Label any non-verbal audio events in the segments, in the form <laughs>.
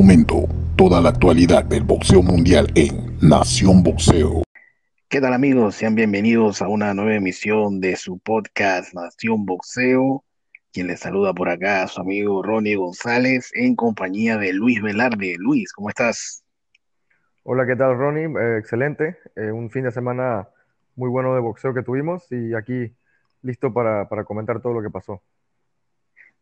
momento toda la actualidad del boxeo mundial en Nación Boxeo. ¿Qué tal amigos? Sean bienvenidos a una nueva emisión de su podcast Nación Boxeo. Quien les saluda por acá, su amigo Ronnie González, en compañía de Luis Velarde. Luis, ¿cómo estás? Hola, ¿qué tal Ronnie? Eh, excelente. Eh, un fin de semana muy bueno de boxeo que tuvimos y aquí listo para, para comentar todo lo que pasó.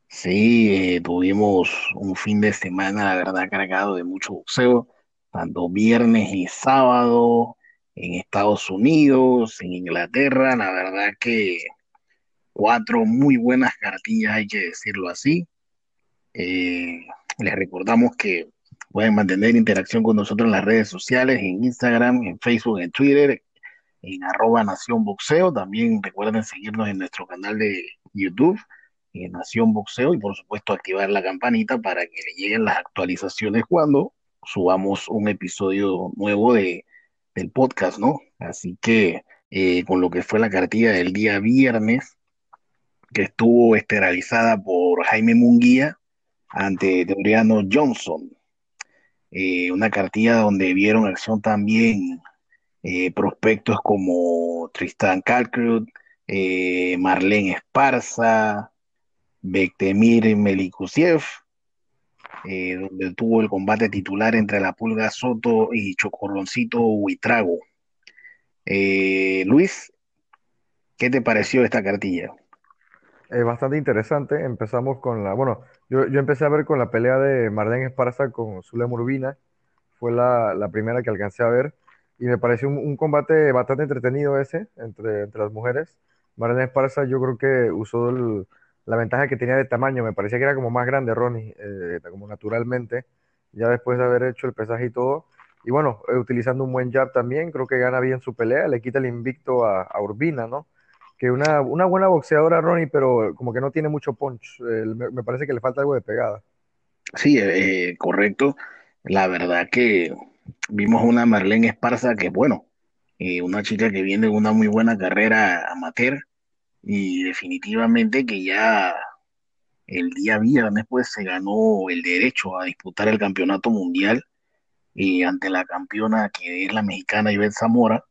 Sí, eh, tuvimos un fin de semana, la verdad, cargado de mucho boxeo, tanto viernes y sábado en Estados Unidos, en Inglaterra, la verdad que cuatro muy buenas cartillas, hay que decirlo así. Eh, les recordamos que pueden mantener interacción con nosotros en las redes sociales, en Instagram, en Facebook, en Twitter, en arroba Nación Boxeo. También recuerden seguirnos en nuestro canal de YouTube en Nación Boxeo y por supuesto activar la campanita para que le lleguen las actualizaciones cuando subamos un episodio nuevo de, del podcast, ¿no? Así que eh, con lo que fue la cartilla del día viernes, que estuvo esterilizada por Jaime Munguía ante Deuriano Johnson. Eh, una cartilla donde vieron acción también eh, prospectos como Tristan Kalkrut, Marlene Esparza, Bektemir Melikusiev, eh, donde tuvo el combate titular entre la Pulga Soto y Chocorroncito Huitrago. Eh, Luis, ¿qué te pareció esta cartilla? Es bastante interesante. Empezamos con la. Bueno, yo, empecé a ver con la pelea de Marlene Esparza con Zulem Urbina. Fue la, primera que alcancé a ver. Y me pareció un, combate bastante entretenido ese entre, entre las mujeres. Marlene Esparza, yo creo que usó el, la ventaja que tenía de tamaño, me parecía que era como más grande Ronnie, eh, como naturalmente, ya después de haber hecho el pesaje y todo. Y bueno, eh, utilizando un buen jab también, creo que gana bien su pelea, le quita el invicto a, Urbina, ¿no? Que una, una, buena boxeadora, Ronnie, pero como que no tiene mucho punch. me, parece que le falta algo de pegada. Sí, eh, correcto. La verdad que vimos una Marlene Esparza que, bueno, una chica que viene de una muy buena carrera amateur, y definitivamente que ya el día viernes pues se ganó el derecho a disputar el campeonato mundial y ante la campeona que es la mexicana Ivette Zamora.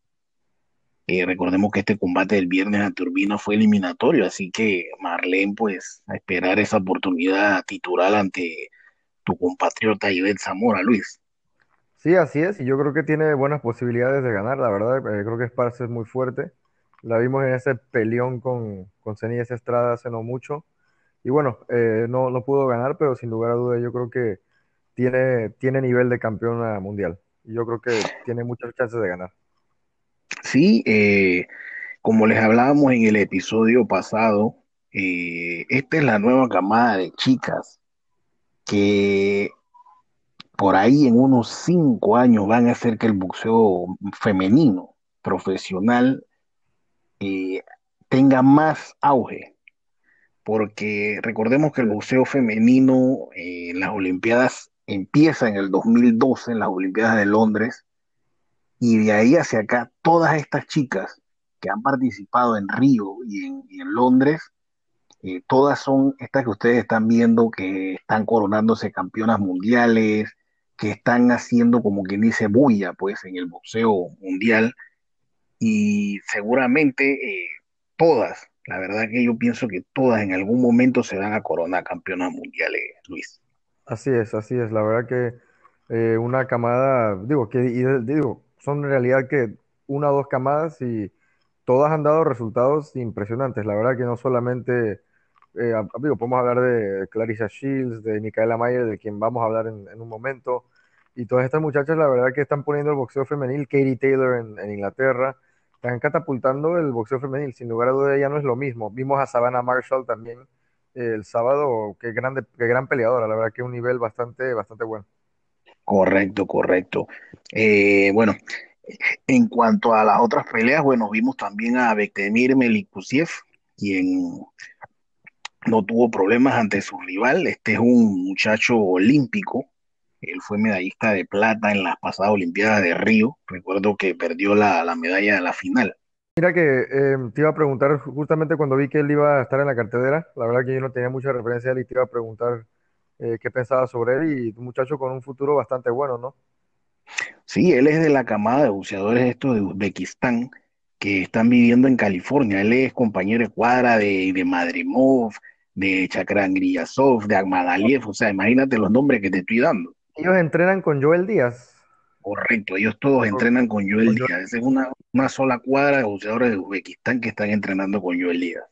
Eh, recordemos que este combate del viernes ante Urbina fue eliminatorio, así que Marlene, pues, a esperar esa oportunidad titular ante tu compatriota Ivette Zamora, Luis. Sí, así es, y yo creo que tiene buenas posibilidades de ganar, la verdad, eh, creo que Esparza es muy fuerte. La vimos en ese peleón con, con Cenillas Estrada hace no mucho. Y bueno, eh, no, no pudo ganar, pero sin lugar a dudas yo creo que tiene, tiene nivel de campeona mundial. Yo creo que tiene muchas chances de ganar. Sí, eh, como les hablábamos en el episodio pasado, eh, esta es la nueva camada de chicas que por ahí en unos cinco años van a hacer que el boxeo femenino profesional eh, tenga más auge, porque recordemos que el boxeo femenino en las Olimpiadas empieza en el 2012, en las Olimpiadas de Londres, y de ahí hacia acá, todas estas chicas que han participado en Río y en, Londres, eh, todas son estas que ustedes están viendo que están coronándose campeonas mundiales, que están haciendo como quien dice bulla, pues, en el boxeo mundial y seguramente eh, todas, la verdad que yo pienso que todas en algún momento se van a coronar campeonas mundiales, Luis. Así es, así es, la verdad que eh, una camada, digo, que digo, son en realidad que una o dos camadas y todas han dado resultados impresionantes, la verdad que no solamente, eh, podemos hablar de Clarissa Shields, de Micaela Mayer, de quien vamos a hablar en, un momento, y todas estas muchachas, la verdad que están poniendo el boxeo femenil, Katie Taylor en Inglaterra, están catapultando el boxeo femenil. Sin lugar a dudas, ya no es lo mismo. Vimos a Savannah Marshall también eh, el sábado, qué, grande, qué gran peleadora, la verdad que un nivel bastante, bastante bueno. Correcto, correcto. Eh, bueno, en cuanto a las otras peleas, bueno, vimos también a Bektemir Melikusiev, quien no tuvo problemas ante su rival. Este es un muchacho olímpico él fue medallista de plata en las pasadas Olimpiadas de Río. Recuerdo que perdió la, medalla de la final. Mira que em, te iba a preguntar justamente cuando vi que él iba a estar en la cartelera, la verdad que yo no tenía mucha referencia a él y te iba a preguntar eh, qué pensaba sobre él y un muchacho con un futuro bastante bueno, ¿no? Sí, él es de la camada de buceadores estos de Uzbekistán que están viviendo en California. Él es compañero de cuadra de, de Madrimov, de Chakran Griyasov, de Agmadaliev. O sea, imagínate los nombres que te estoy dando. Ellos entrenan con Joel Díaz. Correcto, ellos todos entrenan con Joel Díaz. Esa es una, una sola cuadra de buceadores de Uzbekistán que están entrenando con Joel Díaz.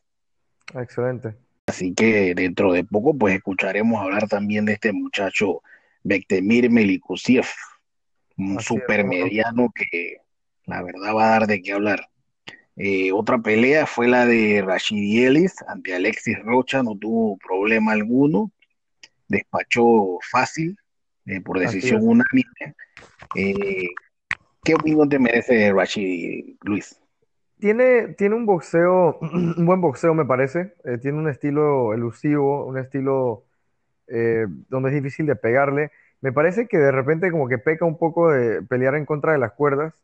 Excelente. Así que dentro de poco, pues escucharemos hablar también de este muchacho Bektemir Melikusiev, un supermediano que la verdad va a dar de qué hablar. Eh, otra pelea fue la de Rashid Ellis ante Alexis Rocha, no tuvo problema alguno, despachó fácil, eh, por decisión unánime. Eh, ¿Qué opinión te merece Rashid, Luis? Tiene, tiene un boxeo, <clears throat> un buen boxeo me parece, tiene un estilo elusivo, un estilo donde es difícil de pegarle. Me parece que de repente como que peca un poco de pelear en contra de las cuerdas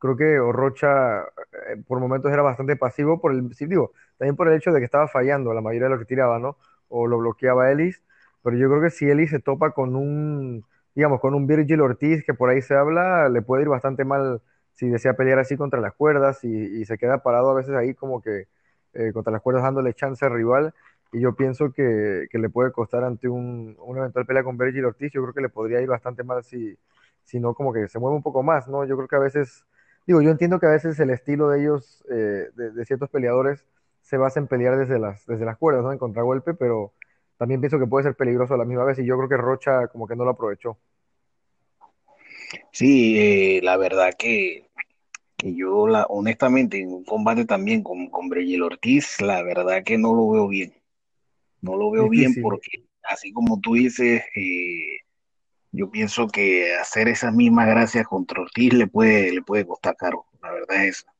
Creo que Rocha eh, por momentos era bastante pasivo por el, digo, también por el hecho de que estaba fallando la mayoría de lo que tiraba, ¿no? O lo bloqueaba Ellis, pero yo creo que si Ellis se topa con un, digamos, con un Virgil Ortiz que por ahí se habla, le puede ir bastante mal si desea pelear así contra las cuerdas y, se queda parado a veces ahí como que eh, contra las cuerdas dándole chance al rival. Y yo pienso que, que le puede costar ante un, una eventual pelea con Virgil Ortiz, yo creo que le podría ir bastante mal si, si no como que se mueve un poco más, ¿no? Yo creo que a veces Digo, yo entiendo que a veces el estilo de ellos, eh, de, ciertos peleadores, se basa en pelear desde las, desde las cuerdas, ¿no? En contragolpe, pero también pienso que puede ser peligroso a la misma vez y yo creo que Rocha como que no lo aprovechó. Sí, eh, la verdad que, yo, la, honestamente, en un combate también con, con Ortiz, la verdad que no lo veo bien. No lo veo bien porque, así como tú dices, eh, yo pienso que hacer esas mismas gracias contra Ortiz le puede, le puede costar caro, la verdad es esa.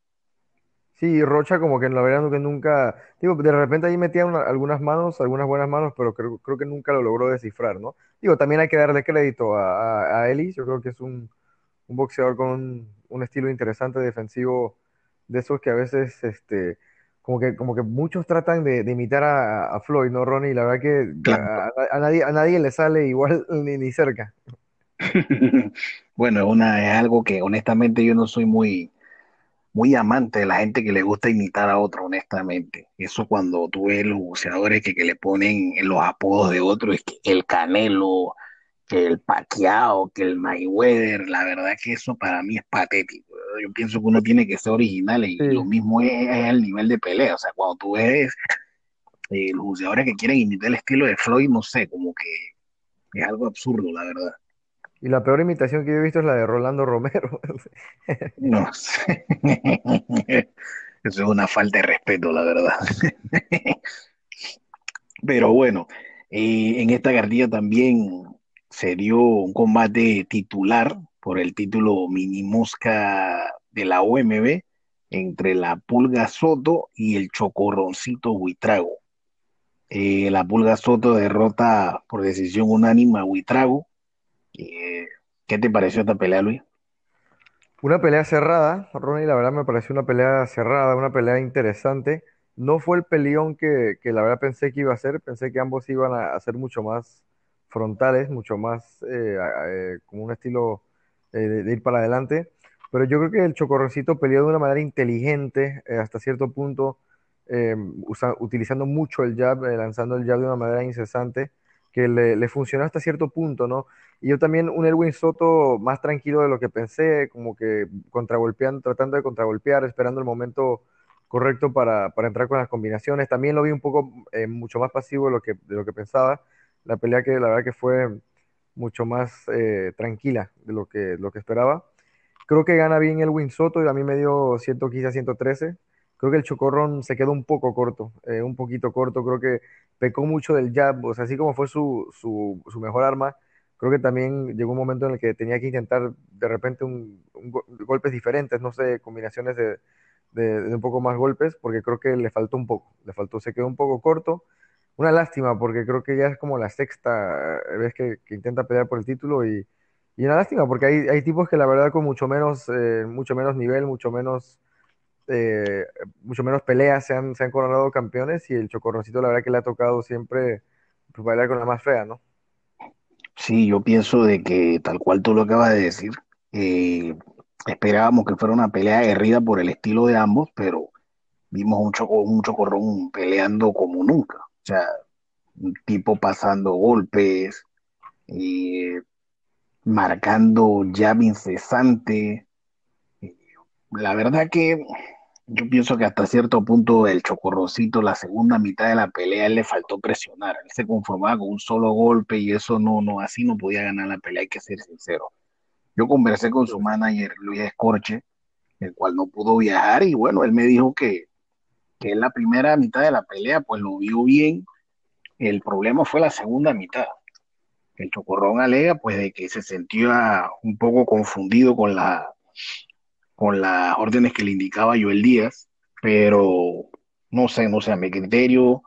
Sí, Rocha como que la verdad que nunca, digo, de repente ahí metía algunas manos, algunas buenas manos, pero creo, creo, que nunca lo logró descifrar, ¿no? Digo, también hay que darle crédito a, a, Ellis, yo creo que es un, un boxeador con un, estilo interesante defensivo, de esos que a veces, este, como que, como que muchos tratan de, imitar a, Floyd, ¿no, Ronnie? La verdad que a, nadie, a nadie le sale igual <laughs> ni, ni cerca. <laughs> bueno, una, es algo que honestamente yo no soy muy, muy amante de la gente que le gusta imitar a otro, honestamente. Eso cuando tú ves los boxeadores que, que le ponen los apodos de otros, es que el Canelo, que el Pacquiao, que el Mayweather, la verdad que eso para mí es patético. Yo pienso que uno tiene que ser original y lo mismo es, el nivel de pelea. O sea, cuando tú ves eh, los boxeadores que quieren imitar el estilo de Floyd, no sé, como que es algo absurdo, la verdad. Y la peor imitación que yo he visto es la de Rolando Romero. <laughs> no sé. <laughs> Eso es una falta de respeto, la verdad. <laughs> Pero bueno, eh, en esta cartilla también se dio un combate titular por el título mini mosca de la OMB entre la Pulga Soto y el Chocorroncito Huitrago. Eh, la Pulga Soto derrota por decisión unánime a Huitrago. ¿Qué te pareció esta pelea, Luis? Una pelea cerrada, Ronnie, la verdad me pareció una pelea cerrada, una pelea interesante. No fue el peleón que, que la verdad pensé que iba a ser, pensé que ambos iban a, a ser mucho más frontales, mucho más eh, eh, como un estilo eh, de, ir para adelante. Pero yo creo que el Chocorroncito peleó de una manera inteligente hasta cierto punto, utilizando mucho el jab, lanzando el jab de una manera incesante, que le, funcionó hasta cierto punto, ¿no? Y yo también un Erwin Soto más tranquilo de lo que pensé, como que contragolpeando, tratando de contragolpear, esperando el momento correcto para, para entrar con las combinaciones. También lo vi un poco mucho más pasivo de lo que, de lo que pensaba la pelea que la verdad que fue mucho más eh, tranquila de lo que, lo que esperaba. Creo que gana bien el Win Soto y a mí me dio 115 a 113. Creo que el Chocorrón se quedó un poco corto, eh, un poquito corto. Creo que pecó mucho del jab, o sea, así como fue su, su, su, mejor arma, creo que también llegó un momento en el que tenía que intentar de repente un, golpes diferentes, no sé, combinaciones de, de, de, un poco más golpes, porque creo que le faltó un poco, le faltó, se quedó un poco corto. Una lástima porque creo que ya es como la sexta vez que, intenta pelear por el título y, y una lástima porque hay, hay, tipos que la verdad con mucho menos, eh, mucho menos nivel, mucho menos, eh, mucho menos peleas se han, se han coronado campeones y el Chocorroncito la verdad que le ha tocado siempre pues, bailar con la más fea, ¿no? Sí, yo pienso de que tal cual tú lo acabas de decir, eh, esperábamos que fuera una pelea aguerrida por el estilo de ambos, pero vimos un Choco, un Chocorrón peleando como nunca. O sea, un tipo pasando golpes, eh, marcando jab incesante. La verdad que yo pienso que hasta cierto punto el Chocorrocito, la segunda mitad de la pelea, él le faltó presionar. Él se conformaba con un solo golpe y eso no, no, así no podía ganar la pelea, hay que ser sincero. Yo conversé con su manager, Luis Escorche, el cual no pudo viajar y bueno, él me dijo que, que en la primera mitad de la pelea pues lo vio bien. El problema fue la segunda mitad. El Chocorrón alega pues de que se sentía un poco confundido con la con las órdenes que le indicaba Joel Díaz, pero no sé, no sé, a mi criterio,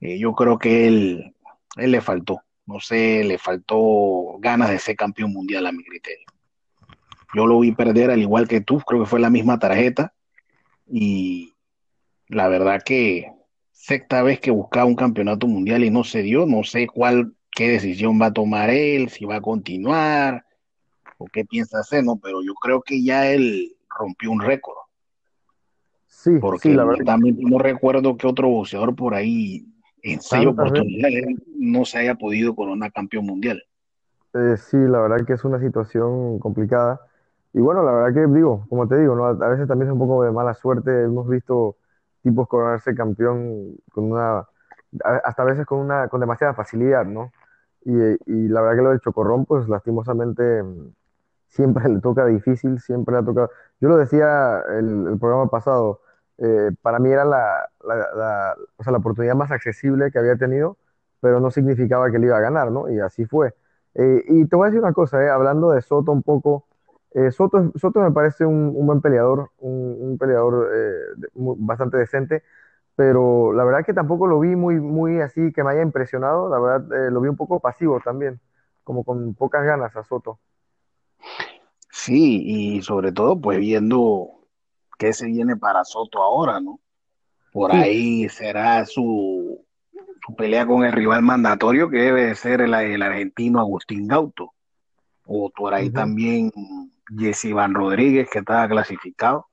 eh, yo creo que él, él le faltó, no sé, le faltó ganas de ser campeón mundial a mi criterio. Yo lo vi perder al igual que tú, creo que fue la misma tarjeta y la verdad que sexta vez que buscaba un campeonato mundial y no se dio, no sé cuál, qué decisión va a tomar él, si va a continuar o qué piensa hacer, ¿no? Pero yo creo que ya él rompió un récord. Sí, Porque sí, la verdad. también no recuerdo que otro boxeador por ahí en seis veces. oportunidades no se haya podido coronar campeón mundial. Eh, sí, la verdad que es una situación complicada. Y bueno, la verdad que digo, como te digo, ¿no? A, veces también es un poco de mala suerte. Hemos visto tipos coronarse campeón con una, hasta a veces con una, con demasiada facilidad, ¿no? Y, y la verdad que lo del Chocorrón, pues lastimosamente siempre le toca difícil, siempre le ha tocado. Yo lo decía el, el programa pasado, eh, para mí era la, la, o sea, la oportunidad más accesible que había tenido, pero no significaba que le iba a ganar, ¿no? Y así fue. Eh, y te voy a decir una cosa, eh, hablando de Soto un poco, eh, Soto, Soto me parece un, un buen peleador, un, un peleador bastante decente, pero la verdad que tampoco lo vi muy, muy así que me haya impresionado, la verdad lo vi un poco pasivo también, como con pocas ganas a Soto. Sí, y sobre todo pues viendo qué se viene para Soto ahora, ¿no? Por Sí, ahí será su, su pelea con el rival mandatorio que debe de ser el, el argentino Agustín Gauto. O por ahí también Jesse Iván Rodríguez que estaba clasificado.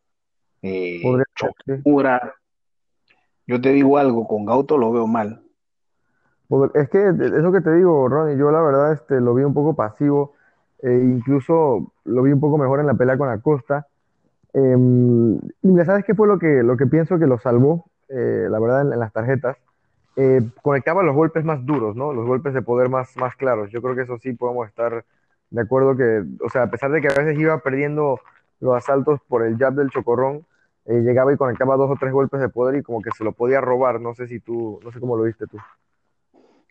Eh. Chocura. Yo te digo algo, con Gauto lo veo mal. Pod- Es que eso que te digo, Ronnie, yo la verdad este, lo vi un poco pasivo, e incluso lo vi un poco mejor en la pelea con Acosta. Ya sabes qué fue lo que, lo que pienso que lo salvó, Eh, la verdad, en, las tarjetas. Eh, conectaba los golpes más duros, ¿no? Los golpes de poder más, más claros. Yo creo que eso sí podemos estar de acuerdo que, o sea, a pesar de que a veces iba perdiendo los asaltos por el jab del chocorrón, eh, llegaba y conectaba dos o tres golpes de poder y como que se lo podía robar. No sé si tú, no sé cómo lo viste tú.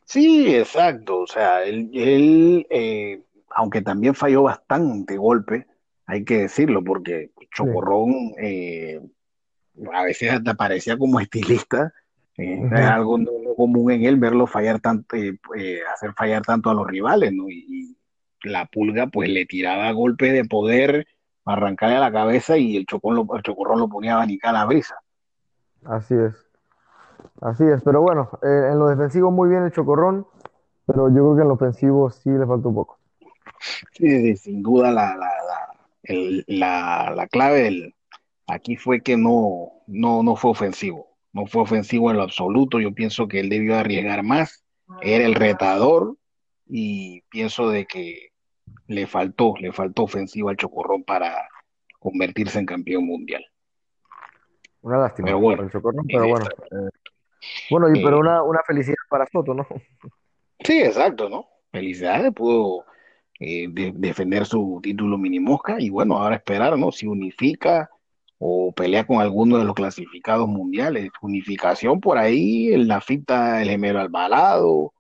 Sí, exacto. O sea, él, eh, aunque también falló bastante golpe, hay que decirlo, porque Sí. Chocorrón eh, a veces hasta parecía como estilista. eh, es algo no, no común en él verlo fallar tanto, eh, hacer fallar tanto a los rivales, ¿no? Y, y la pulga pues le tiraba golpes de poder para arrancarle a la cabeza y el, chocón lo- el chocorrón lo ponía a abanicar a la brisa. Así es, así es. Pero bueno, en lo defensivo muy bien el Chocorrón, pero yo creo que en lo ofensivo sí le falta un poco. Sí, sí, sin duda la, la, la, el- la, la clave del, aquí fue que no, no, no fue ofensivo. No fue ofensivo en lo absoluto. Yo pienso que él debió arriesgar más. Era el retador y pienso de que le faltó, le faltó ofensiva al Chocorrón para convertirse en campeón mundial. Una Pero lástima bueno, para el Chocorrón, pero eh, bueno. eh, bueno, y pero eh, una, una felicidad para Soto, ¿no? sí, exacto, ¿no? Felicidades, pudo eh, de- defender su título mini mosca y bueno, ahora esperar, ¿no? Si unifica o pelea con alguno de los clasificados mundiales. Unificación por ahí, en la fita el gemelo Alvarado,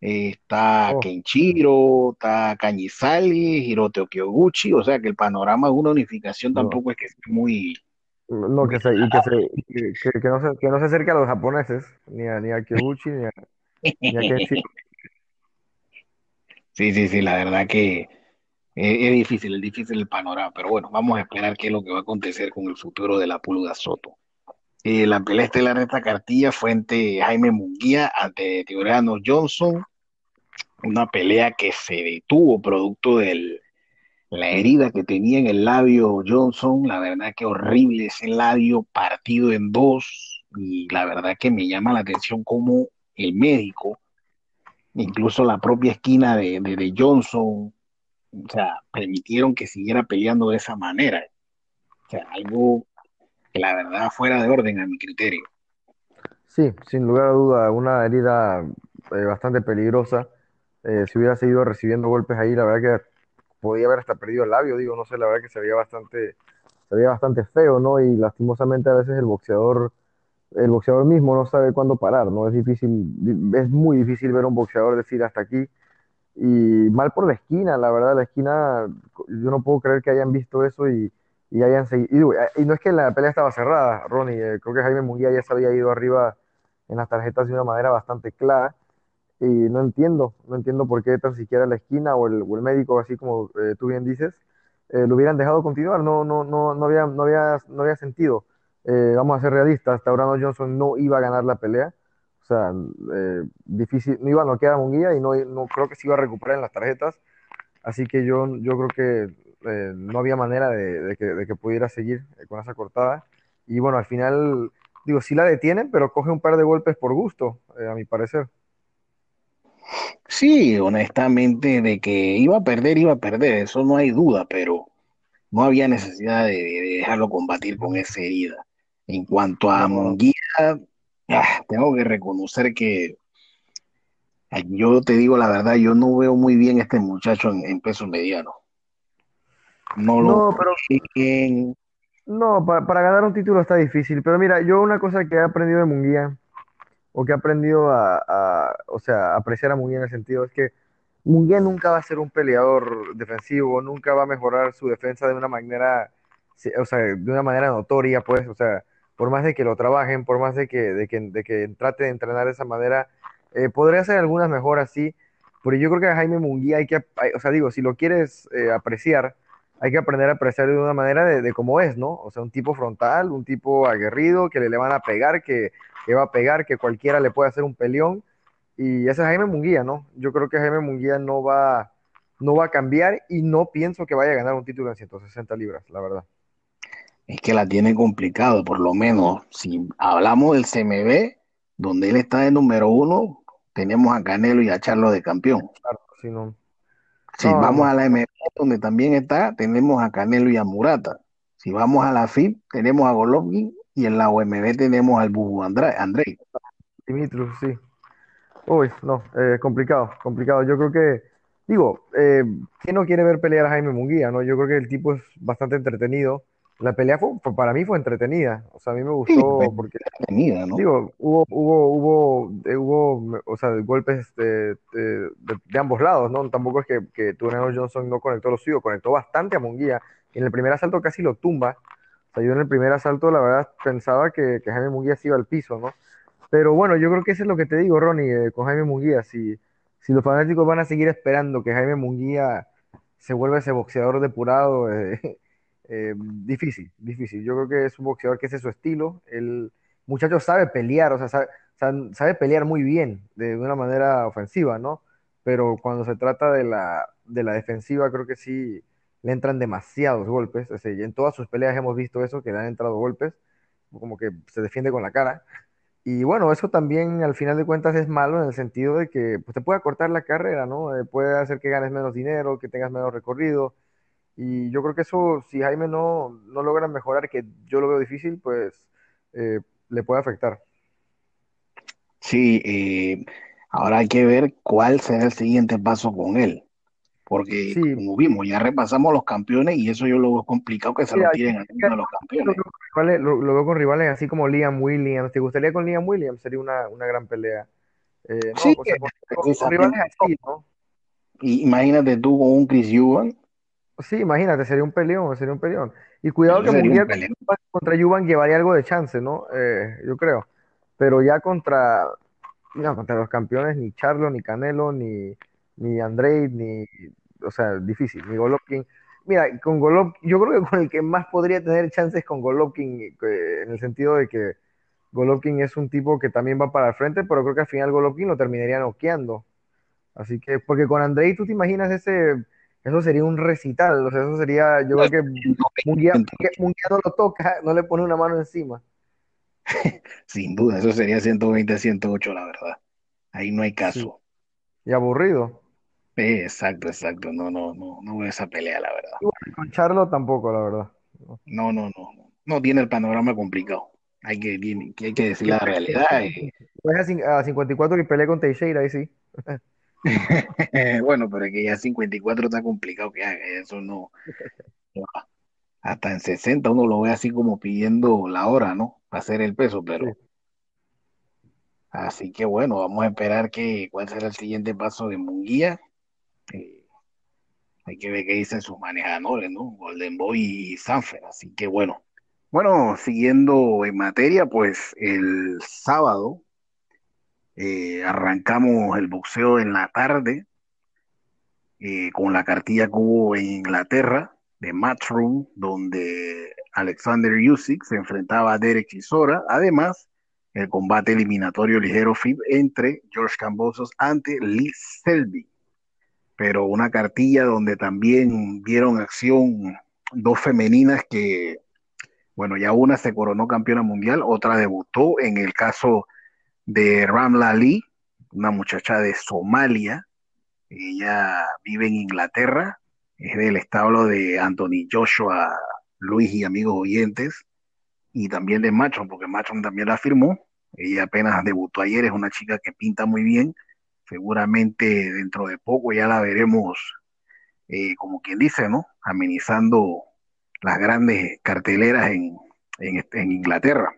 eh, está Oh, Kenshiro, está Cañizali, Hiroto Kyoguchi, o sea que el panorama de una unificación no, tampoco es que sea muy, no que se, y que se, que, no se, que no se acerque a los japoneses, ni a, ni a Kyoguchi, ni a, ni a. <laughs> Sí, sí, sí, la verdad que es, difícil, es difícil el panorama, pero bueno, vamos a esperar qué es lo que va a acontecer con el futuro de la Pulga Soto. Eh, la pelea estelar de esta cartilla fue Jaime Munguía ante Teorano Johnson. una pelea que se detuvo producto de la herida que tenía en el labio Johnson, la verdad que horrible ese labio partido en dos y la verdad que me llama la atención como el médico, incluso la propia esquina de, de, de Johnson, o sea, permitieron que siguiera peleando de esa manera. O sea, algo que la verdad fuera de orden a mi criterio. Sí, sin lugar a duda, una herida eh, bastante peligrosa. Eh, si hubiera seguido recibiendo golpes ahí, la verdad que podía haber hasta perdido el labio, digo, no sé, la verdad que se veía bastante, se veía bastante feo, ¿no? Y lastimosamente a veces el boxeador, el boxeador mismo no sabe cuándo parar, ¿no? Es difícil, es muy difícil ver a un boxeador decir hasta aquí. Y mal por la esquina, la verdad, la esquina, yo no puedo creer que hayan visto eso y, y hayan seguido. Y, y no es que la pelea estaba cerrada, Ronnie, eh, creo que Jaime Munguía ya se había ido arriba en las tarjetas de una manera bastante clara y no entiendo, no entiendo por qué tan siquiera la esquina o el, o el médico, así como eh, tú bien dices, eh, lo hubieran dejado continuar, no, no, no, no, había, no, había, no había sentido. Eh, vamos a ser realistas, ahora Johnson no iba a ganar la pelea, o sea, eh, difícil, no iba a noquear a Munguía y no, no creo que se iba a recuperar en las tarjetas, así que yo, yo creo que eh, no había manera de, que, pudiera seguir con esa cortada. Y bueno, al final, digo, sí la detienen, pero coge un par de golpes por gusto, a mi parecer. Sí, honestamente, de que iba a perder, iba a perder, eso no hay duda, pero no había necesidad de dejarlo combatir con esa herida. En cuanto a Munguía, ah, tengo que reconocer que yo te digo la verdad, yo no veo muy bien a este muchacho en, en peso mediano. No, no pero bien. no, para, para, ganar un título está difícil. Pero mira, yo una cosa que he aprendido de Munguía, o que he aprendido a, a, o sea, a apreciar a Munguía en el sentido, es que Munguía nunca va a ser un peleador defensivo, nunca va a mejorar su defensa de una manera, o sea, de una manera notoria, pues, o sea, por más de que lo trabajen, por más de que, de que, de que trate de entrenar de esa manera, eh, podría hacer algunas mejoras, sí, pero yo creo que a Jaime Munguía hay que, o sea, digo, si lo quieres eh, apreciar, hay que aprender a apreciar de una manera de, de, cómo es, ¿no? O sea, un tipo frontal, un tipo aguerrido, que le, le van a pegar, que, que, va a pegar, que cualquiera le puede hacer un peleón. Y ese es Jaime Munguía, ¿no? Yo creo que Jaime Munguía no va, no va a cambiar y no pienso que vaya a ganar un título en 160 libras, la verdad. Es que la tiene complicado, por lo menos. Si hablamos del CMB, donde él está de número uno, tenemos a Canelo y a Charlo de campeón. Claro, si no. Si vamos no. a la MB, donde también está, tenemos a Canelo y a Murata. Si vamos a la FIP, tenemos a Golovkin y en la OMB tenemos al Bubu Andrei. Dimitrov, sí. Uy, no, eh, complicado, complicado. Yo creo que, digo, eh, ¿quién no quiere ver pelear a Jaime Munguía? ¿no? Yo creo que el tipo es bastante entretenido. La pelea fue, para mí fue entretenida. O sea, a mí me gustó sí, porque. Entretenida, ¿no? Digo, hubo, hubo, hubo, eh, hubo, o sea, golpes de, de, de, de ambos lados, ¿no? Tampoco es que, que Johnson no conectó lo suyo, conectó bastante a Munguía. En el primer asalto casi lo tumba. O sea, yo en el primer asalto, la verdad, pensaba que, que Jaime Munguía se iba al piso, ¿no? Pero bueno, yo creo que eso es lo que te digo, Ronnie, eh, con Jaime Munguía. Si, si los fanáticos van a seguir esperando que Jaime Munguía se vuelva ese boxeador depurado, eh, eh, difícil, difícil. Yo creo que es un boxeador que ese es su estilo. El muchacho sabe pelear, o sea, sabe, pelear muy bien, de una manera ofensiva, ¿no? Pero cuando se trata de la, de la defensiva, creo que sí le entran demasiados golpes. En todas sus peleas hemos visto eso, que le han entrado golpes, como que se defiende con la cara. Y bueno, eso también al final de cuentas es malo en el sentido de que pues, te puede cortar la carrera, ¿no? Eh, puede hacer que ganes menos dinero, que tengas menos recorrido. Y yo creo que eso, si Jaime no, no logra mejorar, que yo lo veo difícil, pues eh, le puede afectar. Sí, eh, ahora hay que ver cuál será el siguiente paso con él. Porque, sí. como vimos, ya repasamos los campeones y eso yo lo veo complicado que se lo tiren a uno de los campeones. Lo, lo, lo, veo con rivales así como Liam Williams. ¿Te gustaría con Liam Williams? Sería una, una gran pelea. Eh, no, sí, o sea, con, con, con rivales así, ¿no? Y imagínate tú con un Chris Eubank Sí, imagínate, sería un peleón, sería un peleón. Y cuidado que Munguía contra Yuban llevaría algo de chance, ¿no? Eh, yo creo. Pero ya contra, no, contra los campeones, ni Charlo, ni Canelo, ni, ni Andrei, ni, o sea, difícil, ni Golovkin. Mira, con Golovkin, yo creo que con el que más podría tener chances con Golovkin, eh, en el sentido de que Golovkin es un tipo que también va para el frente, pero creo que al final Golovkin lo terminaría noqueando. Así que, porque con Andrei, tú te imaginas ese, eso sería un recital, o sea, eso sería, yo creo que <laughs> Munguía, no lo toca, <laughs> no le pone una mano encima. Sin duda, eso sería 120 108, la verdad. Ahí no hay caso. Y aburrido. Eh, exacto, exacto. No, no, no, no veo esa pelea, la verdad. con Charlo tampoco, la verdad. No, no, no. No tiene el panorama complicado. Hay que, hay que decir la realidad. a, 54 y pelea con Teixeira, ahí sí. <laughs> <laughs> bueno, pero es que ya 54 está complicado que haga. Eso no. <laughs> Hasta en 60 uno lo ve así como pidiendo la hora, ¿no? Para hacer el peso, pero. Así que bueno, vamos a esperar que cuál será el siguiente paso de Munguía. Eh, hay que ver qué dicen sus manejadores, ¿no? Golden Boy y Sanfer. Así que bueno. Bueno, siguiendo en materia, pues el sábado eh, arrancamos el boxeo en la tarde eh, con la cartilla que hubo en Inglaterra de Matchroom, donde Alexander Usyk se enfrentaba a Derek Chisora. Además, el combate eliminatorio ligero FIB entre George Cambosos ante Lee Selby. Pero una cartilla donde también vieron acción dos femeninas que, bueno, ya una se coronó campeona mundial, otra debutó en el caso de Ramla Lee, una muchacha de Somalia. Ella vive en Inglaterra, es del establo de Anthony Joshua, Luis y amigos oyentes, y también de Machon, porque Machon también la firmó. Ella apenas debutó ayer, es una chica que pinta muy bien. Seguramente dentro de poco ya la veremos, eh, como quien dice, ¿no? Amenizando las grandes carteleras en, en, Inglaterra.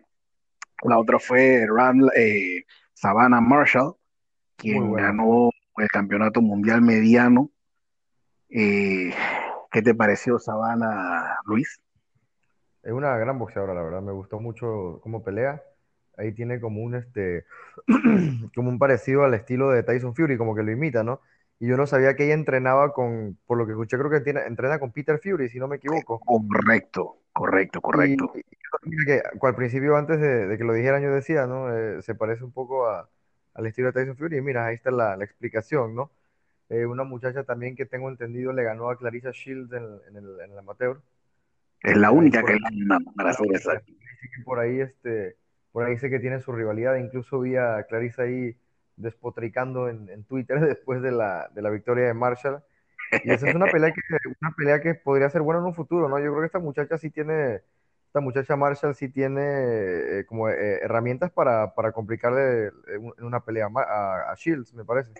La otra fue Ram, eh, Savannah Marshall, quien ganó el campeonato mundial mediano eh, ¿Qué te pareció Sabana, Luis? Es una gran boxeadora, la verdad. Me gustó mucho cómo pelea. Ahí tiene como un este <clears throat> como un parecido al estilo de Tyson Fury, como que lo imita, ¿no? Y yo no sabía que ella entrenaba con, por lo que escuché, creo que tiene, entrena con Peter Fury, si no me equivoco. Correcto, correcto, correcto. Y, que, al principio, antes de, que lo dijeran, yo decía, ¿no? Eh, se parece un poco al estilo de Tyson Fury. Y mira, ahí está la, la explicación, ¿no? Eh, una muchacha también que tengo entendido le ganó a Clarissa Shields en, el, en el amateur. Es la única que gana para hacer Por ahí, este, por ahí sé que tiene su rivalidad. Incluso vi a Clarissa ahí despotricando en, Twitter <laughs> después de la, de la victoria de Marshall. Y esa es una pelea que, una pelea que podría ser buena en un futuro, ¿no? Yo creo que esta muchacha sí tiene, esta muchacha Marshall sí tiene eh, como eh, herramientas para, para complicarle en una pelea a Shields, me parece.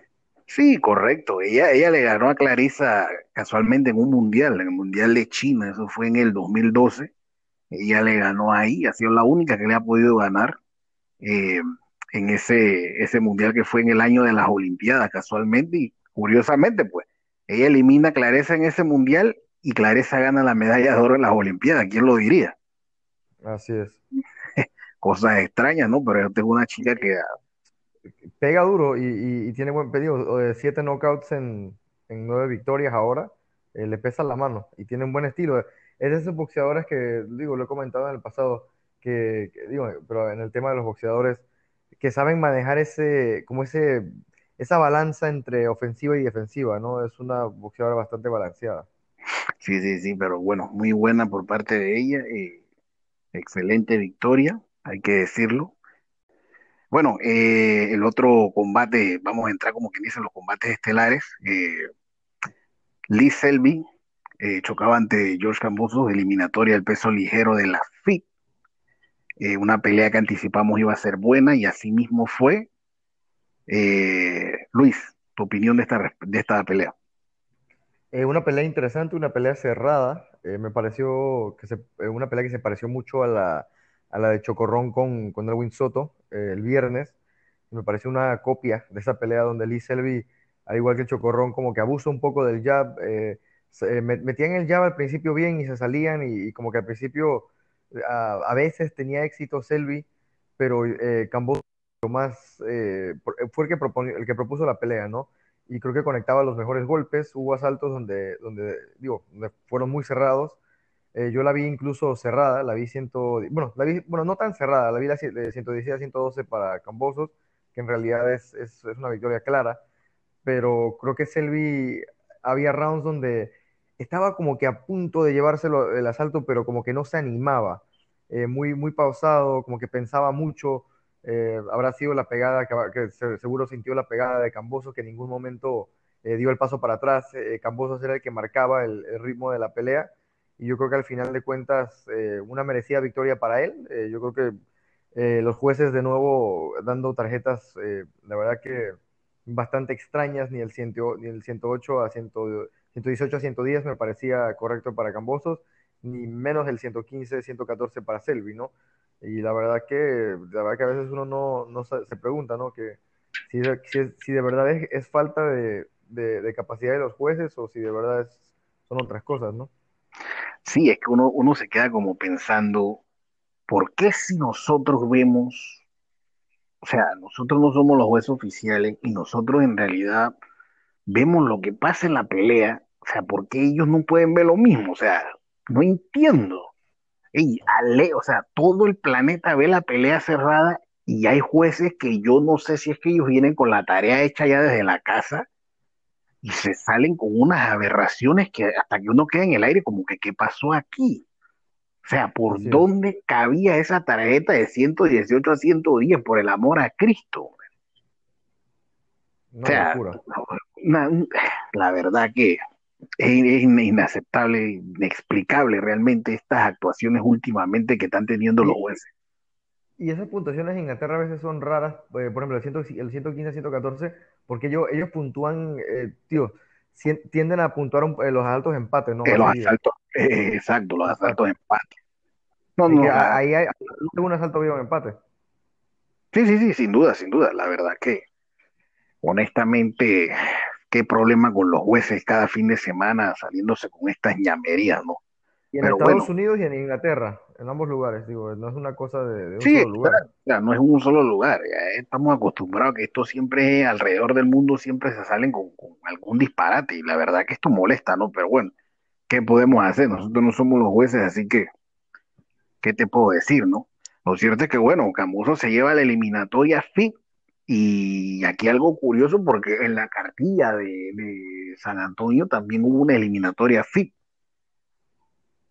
Sí, correcto. Ella, ella le ganó a Clarisa casualmente en un mundial, en el mundial de China, eso fue en el 2012. Ella le ganó ahí, ha sido la única que le ha podido ganar eh, en ese, ese mundial que fue en el año de las Olimpiadas, casualmente. Y curiosamente, pues, ella elimina a Clarisa en ese mundial y Clarisa gana la medalla de oro en las Olimpiadas. ¿Quién lo diría? Así es. <laughs> Cosas extrañas, ¿no? Pero yo tengo una chica que pega duro y, tiene buen pedido. Siete knockouts en, en nueve victorias ahora. Eh, le pesa la mano y tiene un buen estilo. Es de esos boxeadores que, digo, lo he comentado en el pasado, que, digo, pero en el tema de los boxeadores, que saben manejar ese, como ese, esa balanza entre ofensiva y defensiva, ¿no? Es una boxeadora bastante balanceada. Sí, sí, sí, pero bueno, muy buena por parte de ella. Eh, excelente victoria, hay que decirlo. Bueno, eh, el otro combate, vamos a entrar como quien dice los combates estelares. Eh, Lee Selby eh, chocaba ante George Cambosos, eliminatoria del peso ligero de la FIT. Una pelea que anticipamos iba a ser buena y así mismo fue. Luis, tu opinión de esta, de esta pelea. una pelea interesante, una pelea cerrada. me pareció que se, una pelea que se pareció mucho a la, a la de Chocorrón con, con Soto eh, el viernes. Me pareció una copia de esa pelea donde Lee Selby, al igual que Chocorrón, como que abusa un poco del jab. Eh, eh, metían el jab al principio bien y se salían y, como que al principio a, veces tenía éxito Selby, pero eh, más fue el que, el que propuso la pelea, ¿no? Y creo que conectaba los mejores golpes. Hubo asaltos donde, donde digo, fueron muy cerrados eh, yo la vi incluso cerrada, la vi ciento, bueno, la vi, bueno, no tan cerrada, la vi de 116 a 112 para Cambosos, que en realidad es, es, es, una victoria clara, pero creo que Selby había rounds donde estaba como que a punto de llevárselo el asalto, pero como que no se animaba. Eh, muy, muy pausado, como que pensaba mucho. Eh, habrá sido la pegada, que, seguro sintió la pegada de Camboso, que en ningún momento eh, dio el paso para atrás. Camboso era el que marcaba el, ritmo de la pelea. Y yo creo que al final de cuentas, una merecida victoria para él. yo creo que los jueces de nuevo dando tarjetas, la verdad que bastante extrañas, ni el, 100, ni el 108 a 100, 118 a 110 me parecía correcto para Cambosos, ni menos del 115, 114 para Selvi, ¿no? Y la verdad que, la verdad que a veces uno no, no se, pregunta, ¿no? Que si, si, de verdad es, falta de, de, capacidad de los jueces o si de verdad son otras cosas, ¿no? Sí, es que uno, uno se queda como pensando, ¿por qué si nosotros vemos o sea, nosotros no somos los jueces oficiales y nosotros en realidad vemos lo que pasa en la pelea. O sea, ¿por qué ellos no pueden ver lo mismo? O sea, no entiendo. Ey, ale, o sea, todo el planeta ve la pelea cerrada y hay jueces que yo no sé si es que ellos vienen con la tarea hecha ya desde la casa y se salen con unas aberraciones que hasta que uno queda en el aire como que ¿qué pasó aquí? O sea, ¿por dónde cabía esa tarjeta de 118 a 110 por el amor a Cristo? O sea, la verdad que es, inaceptable, inexplicable realmente estas actuaciones últimamente que están teniendo los jueces. Y esas puntuaciones en Inglaterra a veces son raras, eh, por ejemplo, el, 115 114, porque ellos, ellos puntúan, eh, tío, tienden a puntuar eh, los altos empates, ¿no? los asaltos, exacto, los asaltos empates. No, no, ahí hay, un asalto vivo en empate. Sí, sí, sí, sin duda, sin duda. La verdad que, honestamente, qué problema con los jueces cada fin de semana saliéndose con estas ñamerías, ¿no? Y en Estados Unidos y en Inglaterra, en ambos lugares, digo, no es una cosa de, un solo lugar. no es un solo lugar, estamos acostumbrados a que esto siempre alrededor del mundo siempre se salen con, algún disparate y la verdad que esto molesta, ¿no? Pero bueno, ¿qué podemos hacer? Nosotros no somos los jueces, así que, ¿qué te puedo decir, no? Lo cierto es que, bueno, Camuso se lleva la eliminatoria FIT y aquí algo curioso porque en la cartilla de, San Antonio también hubo una eliminatoria FIT.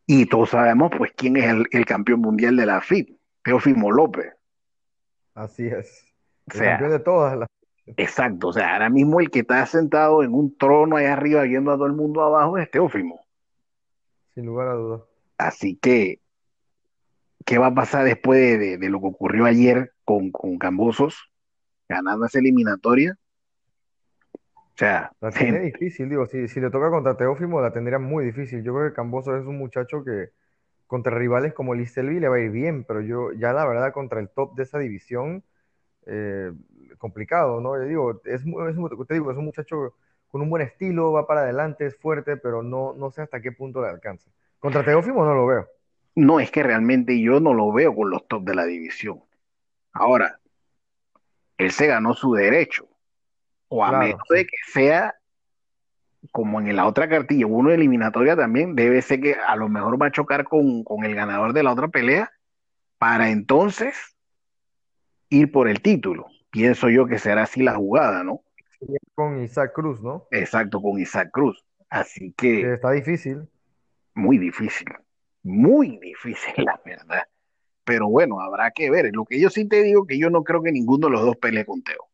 Y todos sabemos, pues, quién es el, campeón mundial de la FIT, Teofimo López. Así es. El campeón de todas las. Exacto, o sea, ahora mismo el que está sentado en un trono ahí arriba viendo a todo el mundo abajo es Teófimo. Sin lugar a dudas. Así que, ¿qué va a pasar después de, lo que ocurrió ayer con, con Cambosos, ganando esa eliminatoria? O sea, la tiene difícil, digo, si, si le toca contra Teófimo, la tendría muy difícil. Yo creo que Cambosos es un muchacho que contra rivales como Listelvi le va a ir bien, pero yo ya la verdad contra el top de esa división, eh, complicado, ¿no? Yo digo, es, es, te digo, es un muchacho con un buen estilo, va para adelante, es fuerte, pero no, no sé hasta qué punto le alcanza. Contra Teófimo no lo veo. No, es que realmente yo no lo veo con los top de la división. Ahora, él se ganó su derecho. O a menos de que sea como en la otra cartilla, uno eliminatoria también, debe ser que a lo mejor va a chocar con, con el ganador de la otra pelea para entonces ir por el título. Pienso yo que será así la jugada, ¿no? Con Isaac Cruz, ¿no? Exacto, con Isaac Cruz. Así que... Está difícil. Muy difícil. Muy difícil, <laughs> la verdad. Pero bueno, habrá que ver. Lo que yo sí te digo que yo no creo que ninguno de los dos pelee con Teo.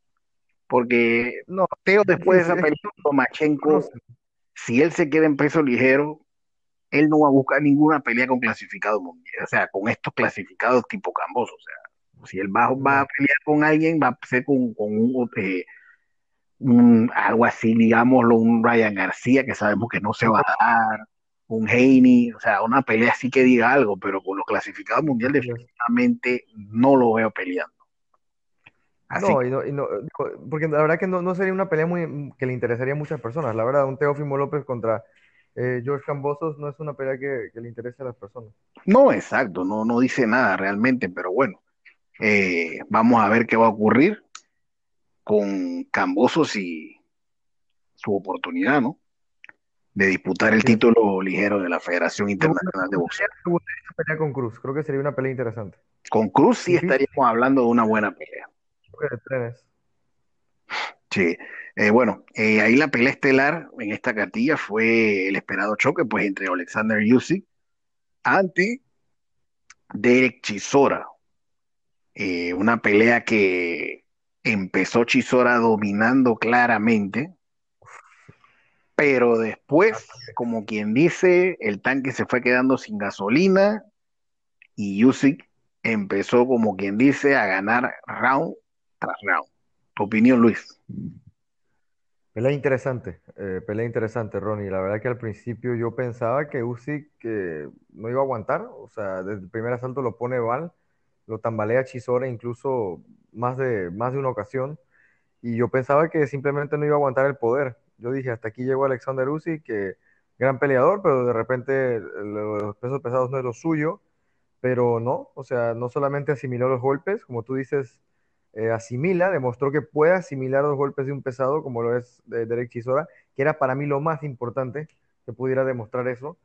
Porque no, Teo después de esa pelea con Machenko, si él se queda en peso ligero, él no va a buscar ninguna pelea con clasificados mundial, o sea, con estos clasificados tipo Camboso. O sea, si él va, a pelear con alguien, va a ser con, eh, un, algo así, digámoslo, un Ryan García, que sabemos que no se va a dar un Heine, o sea, una pelea así que diga algo, pero con los clasificados mundiales definitivamente no lo veo peleando. No, y no, y no, porque la verdad que no, sería una pelea muy, que le interesaría a muchas personas. La verdad, un Teófimo López contra eh, George Cambosos no es una pelea que, le interese a las personas. No, exacto, no, no dice nada realmente, pero bueno, eh, vamos a ver qué va a ocurrir con Cambosos y su oportunidad, ¿no? De disputar el título ligero de la Federación Internacional de Boxeo. pelea con Cruz, creo que sería una pelea interesante. Con Cruz sí estaríamos hablando de una buena pelea. Sí, Eh, bueno, eh, ahí la pelea estelar en esta cartilla fue el esperado choque pues entre Alexander Usyk ante Derek Chisora. Eh, una pelea que empezó Chisora dominando claramente, pero después, como quien dice, el tanque se fue quedando sin gasolina y Usyk empezó, como quien dice, a ganar round tras round. Tu opinión, Luis. Pelea interesante, eh, pelea interesante, Ronnie. La verdad que al principio yo pensaba que Usyk no iba a aguantar, o sea, desde el primer asalto lo pone Val, lo tambalea Chisora incluso más de, más de una ocasión, y yo pensaba que simplemente no iba a aguantar el poder. Yo dije, hasta aquí llegó Alexander Usyk, que gran peleador, pero de repente los pesos pesados no es lo suyo, pero no, o sea, no solamente asimiló los golpes, como tú dices, eh, asimila, demostró que puede asimilar los golpes de un pesado, como lo es de Derek Chisora, que era para mí lo más importante, que pudiera demostrar eso.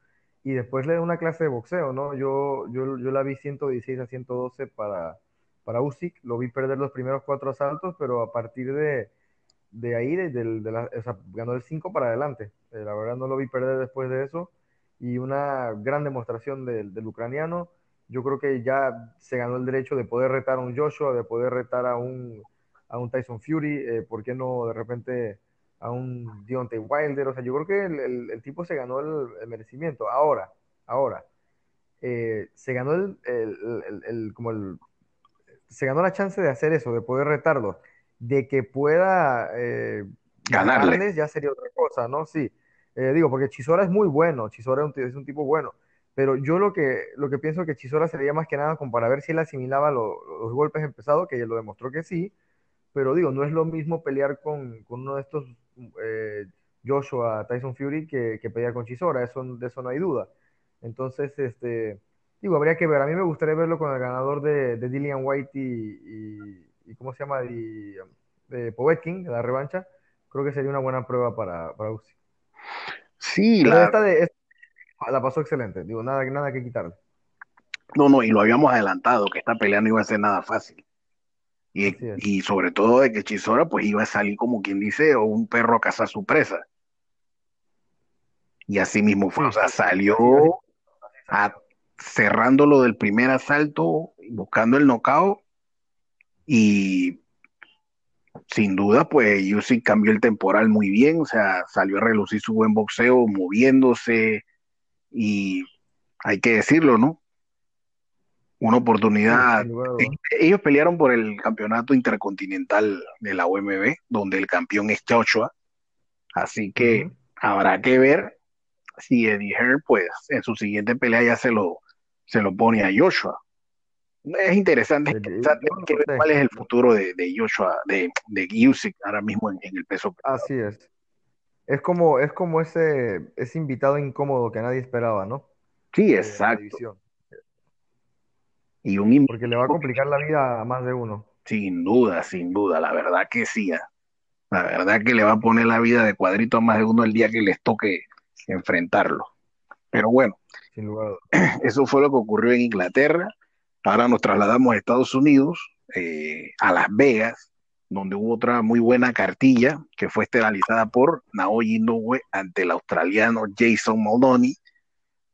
Y después le da una clase de boxeo, ¿no? Yo, yo, yo la vi 116 a 112 para, para Usyk, lo vi perder los primeros cuatro asaltos, pero a partir de, de ahí, de, de la, o sea, ganó el 5 para adelante. Eh, la verdad no lo vi perder después de eso. Y una gran demostración del, del ucraniano yo creo que ya se ganó el derecho de poder retar a un Joshua, de poder retar a un, a un Tyson Fury, eh, ¿por qué no de repente a un Deontay Wilder? O sea, yo creo que el, el, tipo se ganó el, merecimiento. Ahora, ahora, eh, se ganó el, el, como el, se ganó la chance de hacer eso, de poder retarlo, de que pueda eh, ganarles ya sería otra cosa, ¿no? Sí, eh, digo, porque Chisora es muy bueno, Chisora es un, es un tipo bueno pero yo lo que, lo que pienso que Chisora sería más que nada como para ver si él asimilaba los golpes empezados, que él lo demostró que sí, pero digo, no es lo mismo pelear con, con uno de estos eh, Joshua, Tyson Fury, que, que, pelear con Chisora, eso, de eso no hay duda. Entonces, este, digo, habría que ver, a mí me gustaría verlo con el ganador de, de Dillian White y, y, ¿cómo se llama? Y, de Povetkin, de la revancha, creo que sería una buena prueba para, para Uzi. Sí, la... esta de, la pasó excelente, digo, nada, nada que quitarle. No, no, y lo habíamos adelantado, que esta pelea no iba a ser nada fácil. Y, y sobre todo de que Chisora pues iba a salir como quien dice, o un perro a cazar su presa. Y así mismo fue, o sea, salió a, cerrando lo del primer asalto, buscando el knockout, y sin duda, pues Yusi cambió el temporal muy bien, o sea, salió a relucir su buen boxeo, moviéndose, y hay que decirlo, ¿no? Una oportunidad. ellos pelearon por el campeonato intercontinental de la OMB, donde el campeón es Joshua. Así que habrá que ver si Eddie Hearn, pues, en su siguiente pelea ya se lo, se lo pone a Joshua. Es interesante, ver cuál es el futuro de, de Joshua, de, de Usyk ahora mismo en, en el peso. Así es. Es como, es como ese, ese invitado incómodo que nadie esperaba, ¿no? Sí, exacto. Y un Porque le va a complicar la vida a más de uno. Sin duda, sin duda, la verdad que sí. ¿eh? La verdad que le va a poner la vida de cuadrito a más de uno el día que les toque enfrentarlo. Pero bueno, Sin lugar. <clears throat> eso fue lo que ocurrió en Inglaterra. Ahora nos trasladamos a Estados Unidos, eh, a Las Vegas, donde hubo otra muy buena cartilla que fue esterilizada por Naoya Inoue ante el australiano Jason Moldoni.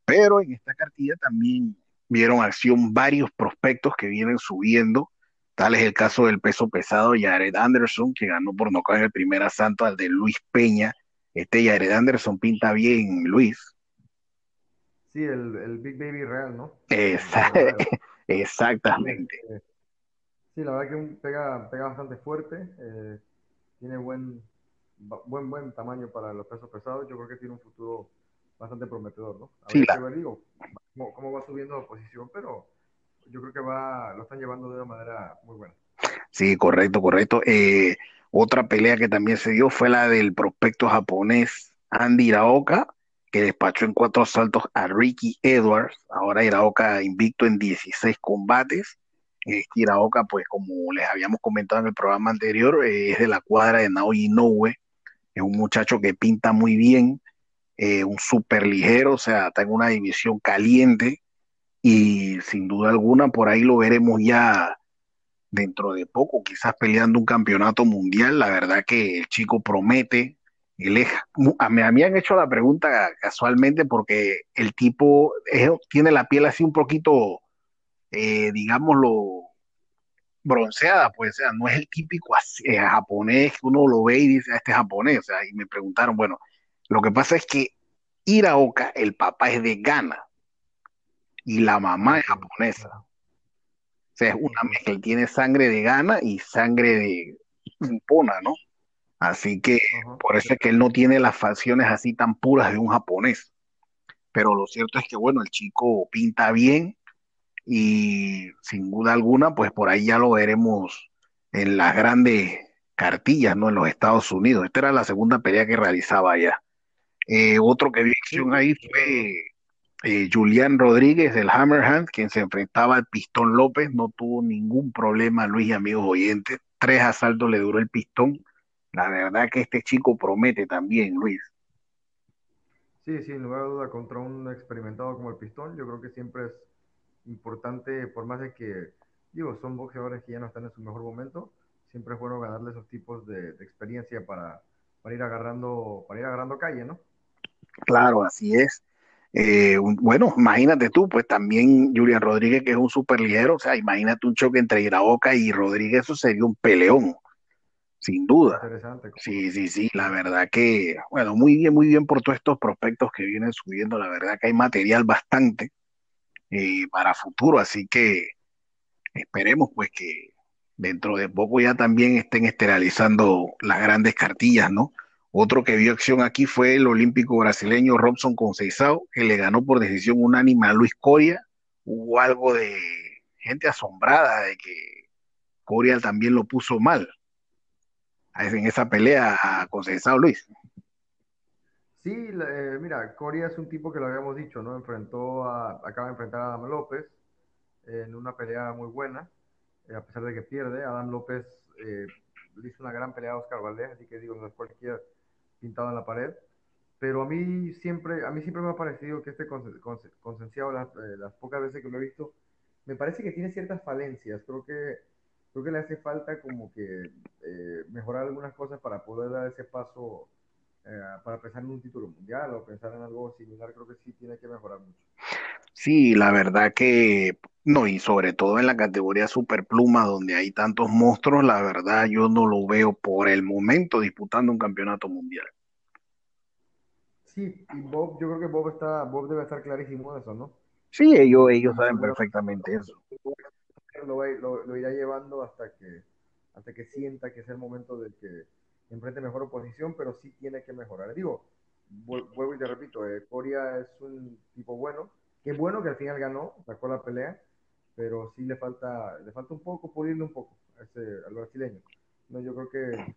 Pero en esta cartilla también vieron acción varios prospectos que vienen subiendo. Tal es el caso del peso pesado Jared Anderson, que ganó por nocaut en el primer asalto al de Luis Peña. Este Jared Anderson pinta bien, Luis. Sí, el, el Big Baby Real, ¿no? <laughs> exactamente. Sí, la verdad que pega, pega bastante fuerte, eh, tiene buen, buen, buen tamaño para los pesos pesados, yo creo que tiene un futuro bastante prometedor, ¿no? A sí, ver, la... digo, cómo, cómo, va subiendo la posición, pero yo creo que va, lo están llevando de una manera muy buena. Sí, correcto, correcto. Eh, otra pelea que también se dio fue la del prospecto japonés Andy Iraoka, que despachó en cuatro asaltos a Ricky Edwards. Ahora Iraoka invicto en 16 combates. Eh, Iraoka, pues como les habíamos comentado en el programa anterior, eh, es de la cuadra de Naoya Inoue. Es un muchacho que pinta muy bien, eh, un súper ligero, o sea, está en una división caliente y sin duda alguna por ahí lo veremos ya dentro de poco, quizás peleando un campeonato mundial. La verdad que el chico promete. Él a, mí, me han hecho la pregunta casualmente porque el tipo tiene la piel así un poquito, eh, digámoslo, bronceada, pues, o sea, no es el típico eh, japonés que uno lo ve y dice, ah, este es japonés, o sea, y me preguntaron, bueno, lo que pasa es que Iraoka, el papá es de Ghana y la mamá es japonesa. O sea, es una mezcla, tiene sangre de Ghana y sangre de Pona, ¿no? Así que por eso es que él no tiene las facciones así tan puras de un japonés. Pero lo cierto es que, bueno, el chico pinta bien, y sin duda alguna, pues por ahí ya lo veremos en las grandes cartillas, ¿no? En los Estados Unidos. Esta era la segunda pelea que realizaba allá. Eh, otro que vi acción ahí fue eh, Julián Rodríguez del Hammerhand, quien se enfrentaba al Pistón López, no tuvo ningún problema, Luis y amigos oyentes. Tres asaltos le duró el Pistón. La verdad que este chico promete también, Luis. Sí, sin lugar a duda, contra un experimentado como el Pistón, yo creo que siempre es importante, por más de que, digo, son boxeadores que ya no están en su mejor momento, siempre es bueno ganarle esos tipos de, experiencia para, para, ir agarrando, para ir agarrando calle, ¿no? Claro, así es. Eh, bueno, imagínate tú, pues también Julián Rodríguez, que es un super ligero, o sea, imagínate un choque entre Iraoka y Rodríguez, eso sería un peleón, sin duda. Sí, sí, sí, la verdad que, bueno, muy bien, muy bien por todos estos prospectos que vienen subiendo, la verdad que hay material bastante eh, para futuro. Así que esperemos pues que dentro de poco ya también estén esterilizando las grandes cartillas, ¿no? Otro que vio acción aquí fue el olímpico brasileño Robson Conceição, que le ganó por decisión unánime a Luis Coria. Hubo algo de gente asombrada de que Coria también lo puso mal en esa pelea a Conceição, Luis. Sí, eh, mira, Coria es un tipo que lo habíamos dicho, ¿no? Enfrentó a, acaba de enfrentar a Adam López en una pelea muy buena, eh, a pesar de que pierde. Adam López eh, hizo una gran pelea a Oscar Valdez, así que digo, no es cualquier pintado en la pared. Pero a mí siempre, a mí siempre me ha parecido que este concenciado, las, las pocas veces que lo he visto, me parece que tiene ciertas falencias. Creo que, creo que le hace falta como que mejorar algunas cosas para poder dar ese paso eh, para pensar en un título mundial o pensar en algo similar, creo que sí tiene que mejorar mucho. Sí, la verdad que no, y sobre todo en la categoría superpluma, donde hay tantos monstruos, la verdad yo no lo veo por el momento disputando un campeonato mundial. Sí, y Bob, yo creo que Bob está, Bob debe estar clarísimo de eso, ¿no? Sí, ellos, ellos saben perfectamente eso. Lo, lo, lo, irá llevando hasta que, hasta que sienta que es el momento de que enfrente mejor oposición, pero sí tiene que mejorar. Digo, vuelvo y te repito, eh, Coria es un tipo bueno, que bueno que al final ganó, sacó la pelea, pero sí le falta, le falta un poco, pulirle un poco a ese, al brasileño. No, yo creo que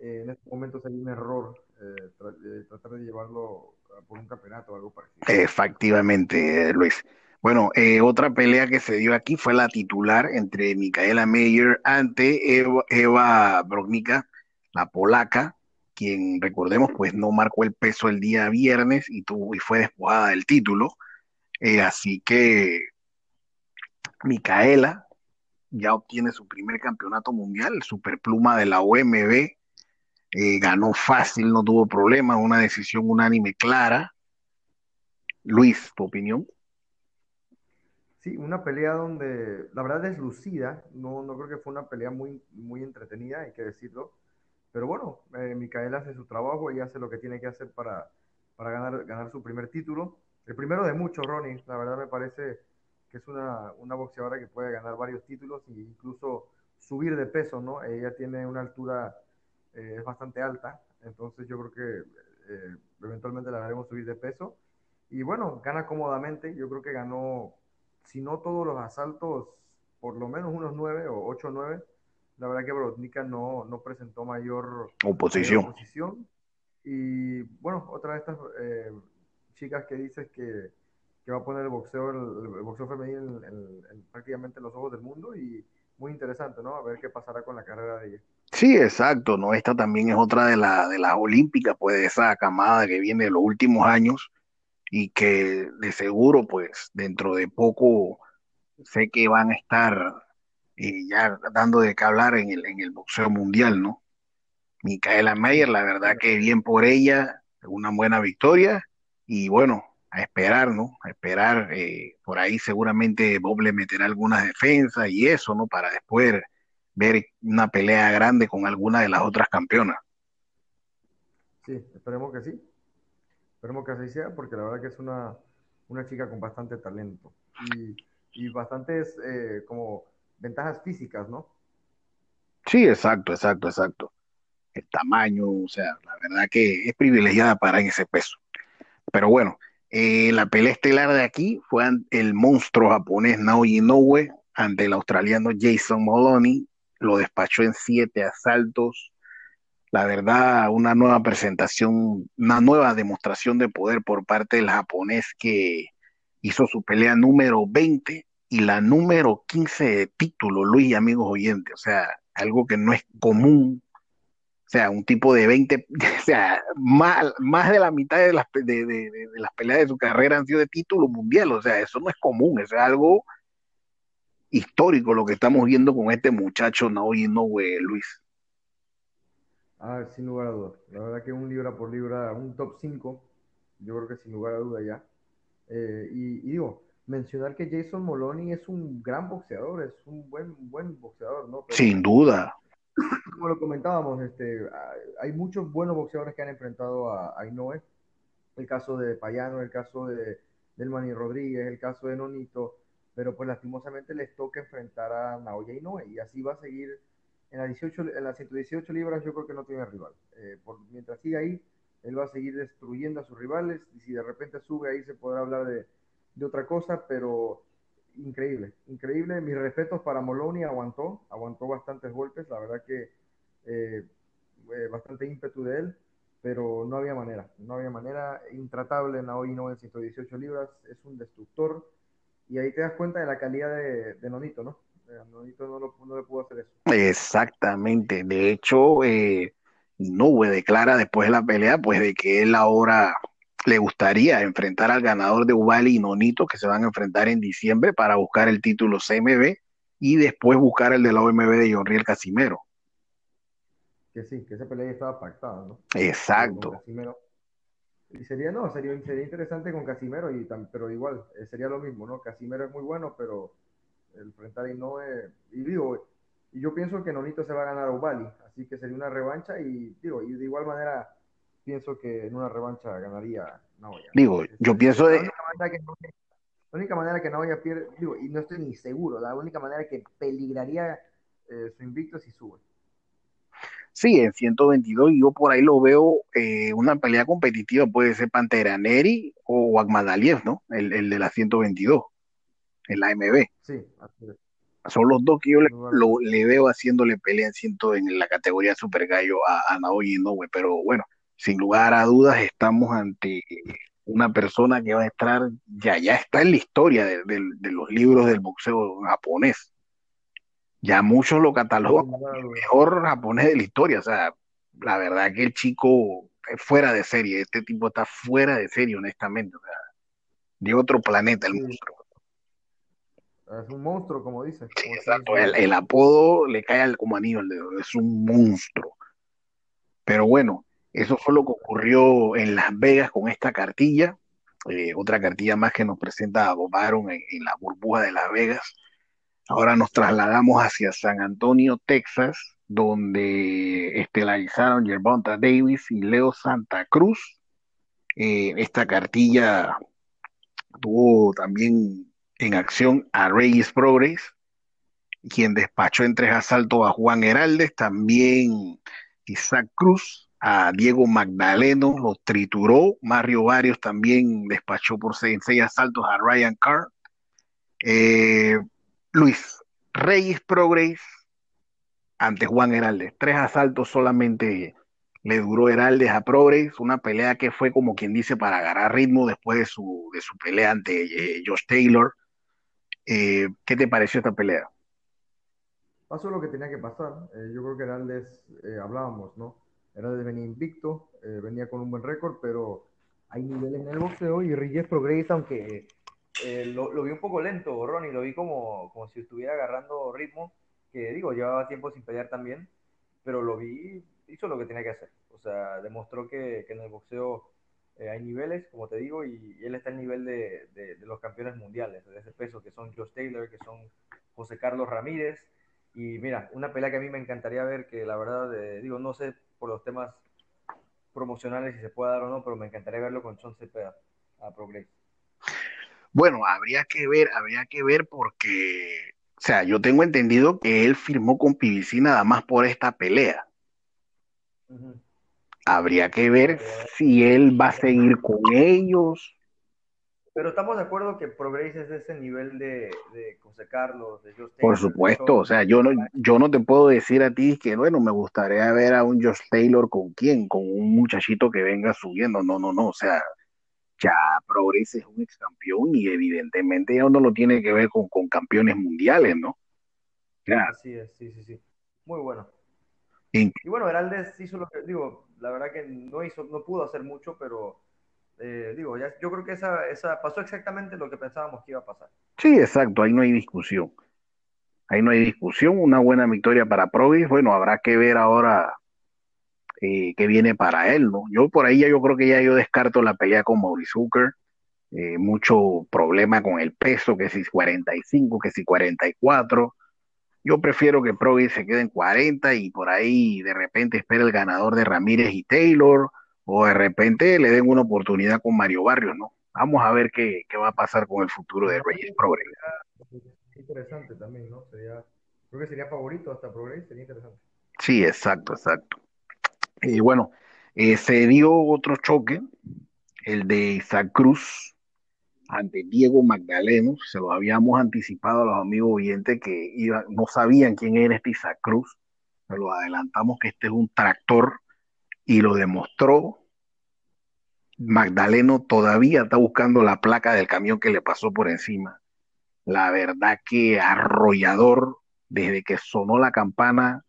eh, en este momento sería un error eh, tratar de llevarlo por un campeonato o algo parecido. Efectivamente, Luis. Bueno, otra pelea que se dio aquí fue la titular entre Micaela Meyer ante Eva, Eva la polaca, quien recordemos pues no marcó el peso el día viernes y, tuvo, y fue despojada del título. Eh, así que Micaela ya obtiene su primer campeonato mundial, el superpluma de la OMB. Eh, ganó fácil, no tuvo problema, una decisión unánime clara. Luis, ¿tu opinión? Sí, una pelea donde la verdad es lucida, no, no creo que fue una pelea muy, muy entretenida, hay que decirlo pero bueno, eh, Micael hace su trabajo y hace lo que tiene que hacer para, para ganar, ganar su primer título. El primero de muchos, Ronnie. La verdad me parece que es una, una boxeadora que puede ganar varios títulos e incluso subir de peso, ¿no? Ella tiene una altura eh, bastante alta, entonces yo creo que eh, eventualmente la haremos subir de peso. Y bueno, gana cómodamente. Yo creo que ganó, si no todos los asaltos, por lo menos unos 9 o 8 o 9 la verdad que Brodnica no, no presentó mayor oposición. Y bueno, otra de estas eh, chicas que dices que, que, va a poner el boxeo, el, boxeo femenino en, prácticamente los ojos del mundo y muy interesante, ¿no? A ver qué pasará con la carrera de ella. Sí, exacto, ¿no? Esta también es otra de, la, de las olímpicas, pues de esa camada que viene de los últimos años y que de seguro, pues dentro de poco sé que van a estar eh, ya dando de qué hablar en el, en el boxeo mundial, ¿no? Micaela Mayer, la verdad que bien por ella, una buena victoria y bueno, a esperar, ¿no? A esperar, eh, por ahí seguramente Bob le meterá algunas defensas y eso, ¿no? Para después ver una pelea grande con alguna de las otras campeonas. Sí, esperemos que sí. Esperemos que así sea, porque la verdad que es una, una chica con bastante talento y, y bastantes eh, como ventajas físicas, ¿no? Sí, exacto, exacto, exacto. El tamaño, o sea, la verdad que es privilegiada para ese peso. Pero bueno, eh, la pelea estelar de aquí fue el monstruo japonés Naoya Inoue ante el australiano Jason Moloney. Lo despachó en siete asaltos. La verdad, una nueva presentación, una nueva demostración de poder por parte del japonés que hizo su pelea número 20 y la número 15 de título, Luis y amigos oyentes. O sea, algo que no es común o sea, un tipo de 20, <laughs> o sea, más, más de la mitad de las, peleas de su carrera han sido de título mundial. O sea, eso no es común, eso es algo histórico lo que estamos viendo con este muchacho Naoyi Inoue, Luis. Ah, sin lugar a dudas. La verdad que un libra por libra, un top 5, yo creo que sin lugar a duda ya. Eh, y, y, digo, mencionar que Jason Moloney es un gran boxeador, es un buen, buen boxeador, ¿no? Pero, sin duda <coughs> como lo comentábamos, este, hay muchos buenos boxeadores que han enfrentado a, a Inoue. El caso de Payano, el caso de Delmani Rodríguez, el caso de Nonito, pero pues lastimosamente les toca enfrentar a Naoya Inoue y así va a seguir en las 18, en las 118 libras yo creo que no tiene rival. Eh, mientras siga ahí, él va a seguir destruyendo a sus rivales y si de repente sube ahí se podrá hablar de, otra cosa, pero increíble, increíble. Mis respetos para Moloney, aguantó, aguantó bastantes golpes, la verdad que eh, bastante ímpetu de él, pero no había manera, no había manera, intratable en hoy no en 118 libras, es un destructor, y ahí te das cuenta de la calidad de, de Nonito, ¿no? Nonito no, lo, no, le pudo hacer eso. Exactamente, de hecho, eh, Nube declara después de la pelea, pues de que él ahora le gustaría enfrentar al ganador de Ubali y Nonito, que se van a enfrentar en diciembre para buscar el título CMB y después buscar el de la OMB de John Riel Casimero. Que sí, que esa pelea estaba pactada, ¿no? Exacto. Y sería, no, sería, sería interesante con Casimero, y, pero igual, eh, sería lo mismo, ¿no? Casimero es muy bueno, pero el enfrentar y no es, y digo, y yo pienso que Nonito se va a ganar a Ubali, así que sería una revancha y digo, y de igual manera pienso que en una revancha ganaría Naoya. Digo, yo pienso de... La única manera que, la única manera que Naoya pierde, digo, y no estoy ni seguro, la única manera que peligraría eh, su invicto si sube. Sí, en 122 yo por ahí lo veo eh, una pelea competitiva, puede ser Pantera Neri o Agmadaliev, ¿no? El, el, de la 122, el AMB. Sí, así es. Son los dos que yo le, lo, le veo haciéndole pelea en, ciento, en la categoría Super Gallo a, a Naoya Inoue, pero bueno, sin lugar a dudas estamos ante una persona que va a estar, ya, ya está en la historia de, de, de los libros del boxeo japonés. Ya muchos lo catalogan como el mejor japonés de la historia. O sea, la verdad que el chico es fuera de serie. Este tipo está fuera de serie, honestamente. O sea, de otro planeta el sí. monstruo. Es un monstruo, como dice. Sí, exacto. El, el, apodo le cae al, como anillo al dedo. Es un monstruo. Pero bueno, eso fue lo que ocurrió en Las Vegas con esta cartilla. Eh, otra cartilla más que nos presenta a Bob en, en, la burbuja de Las Vegas. Ahora nos trasladamos hacia San Antonio, Texas, donde estelarizaron Gervonta Davis y Leo Santa Cruz. Eh, esta cartilla tuvo también en acción a Reyes Progress, quien despachó en tres asaltos a Juan Heraldes, también Isaac Cruz, a Diego Magdaleno, lo trituró, Mario Varios también despachó por seis, seis asaltos a Ryan Carr. Eh, Luis, Reyes Progress ante Juan Heraldes, tres asaltos solamente le duró Heraldes a Progress, una pelea que fue como quien dice para agarrar ritmo después de su, de su pelea ante eh, Josh Taylor. Eh, ¿Qué te pareció esta pelea? Pasó lo que tenía que pasar. Eh, yo creo que Heraldes, eh, hablábamos, ¿no? Heraldes venía invicto, eh, venía con un buen récord, pero hay niveles en el boxeo y Reyes Progress, aunque lo, lo, vi un poco lento, Ronnie, lo vi como, como si estuviera agarrando ritmo, que digo, llevaba tiempo sin pelear también, pero lo vi, hizo lo que tenía que hacer. O sea, demostró que, que en el boxeo eh, hay niveles, como te digo, y, él está al nivel de, de, los campeones mundiales de ese peso, que son Josh Taylor, que son José Carlos Ramírez. Y mira, una pelea que a mí me encantaría ver, que la verdad, eh, digo, no sé por los temas promocionales si se puede dar o no, pero me encantaría verlo con Sean Cepeda a Progress. Bueno, habría que ver, habría que ver porque, o sea, yo tengo entendido que él firmó con PBC nada más por esta pelea. Habría que ver si él va a seguir con ellos. Pero estamos de acuerdo que Progress es de ese nivel de, José Carlos, de Josh Por supuesto, o sea, yo no, yo no te puedo decir a ti que, bueno, me gustaría ver a un Josh Taylor con quién, con un muchachito que venga subiendo. No, no, no, o sea, ya Progress es un ex campeón y evidentemente ya no lo tiene que ver con, con campeones mundiales, ¿no? Así es, sí, sí, sí. Muy bueno. Y, bueno, Heraldes hizo lo que, digo, la verdad que no hizo, no pudo hacer mucho, pero eh, digo, ya, yo creo que esa, esa pasó exactamente lo que pensábamos que iba a pasar. Sí, exacto, ahí no hay discusión. Ahí no hay discusión, una buena victoria para Provis. Bueno, habrá que ver ahora eh, qué viene para él, ¿no? Yo por ahí ya yo creo que ya yo descarto la pelea con Maurice Hooker. Eh, mucho problema con el peso, que si 45, que si 44. Yo prefiero que Provi se quede en 40 y por ahí de repente espera el ganador de Ramírez y Taylor, o de repente le den una oportunidad con Mario Barrios, ¿no? Vamos a ver qué, va a pasar con el futuro de Reyes Progress. Interesante también, ¿no? Sería, creo que sería favorito hasta Progress, sería interesante. Sí, exacto, exacto. Y bueno, eh, se dio otro choque, el de Isaac Cruz ante Diego Magdaleno, se lo habíamos anticipado a los amigos oyentes que no sabían quién era este Isaac Cruz, se lo adelantamos que este es un tractor y lo demostró. Magdaleno todavía está buscando la placa del camión que le pasó por encima. La verdad que arrollador, desde que sonó la campana,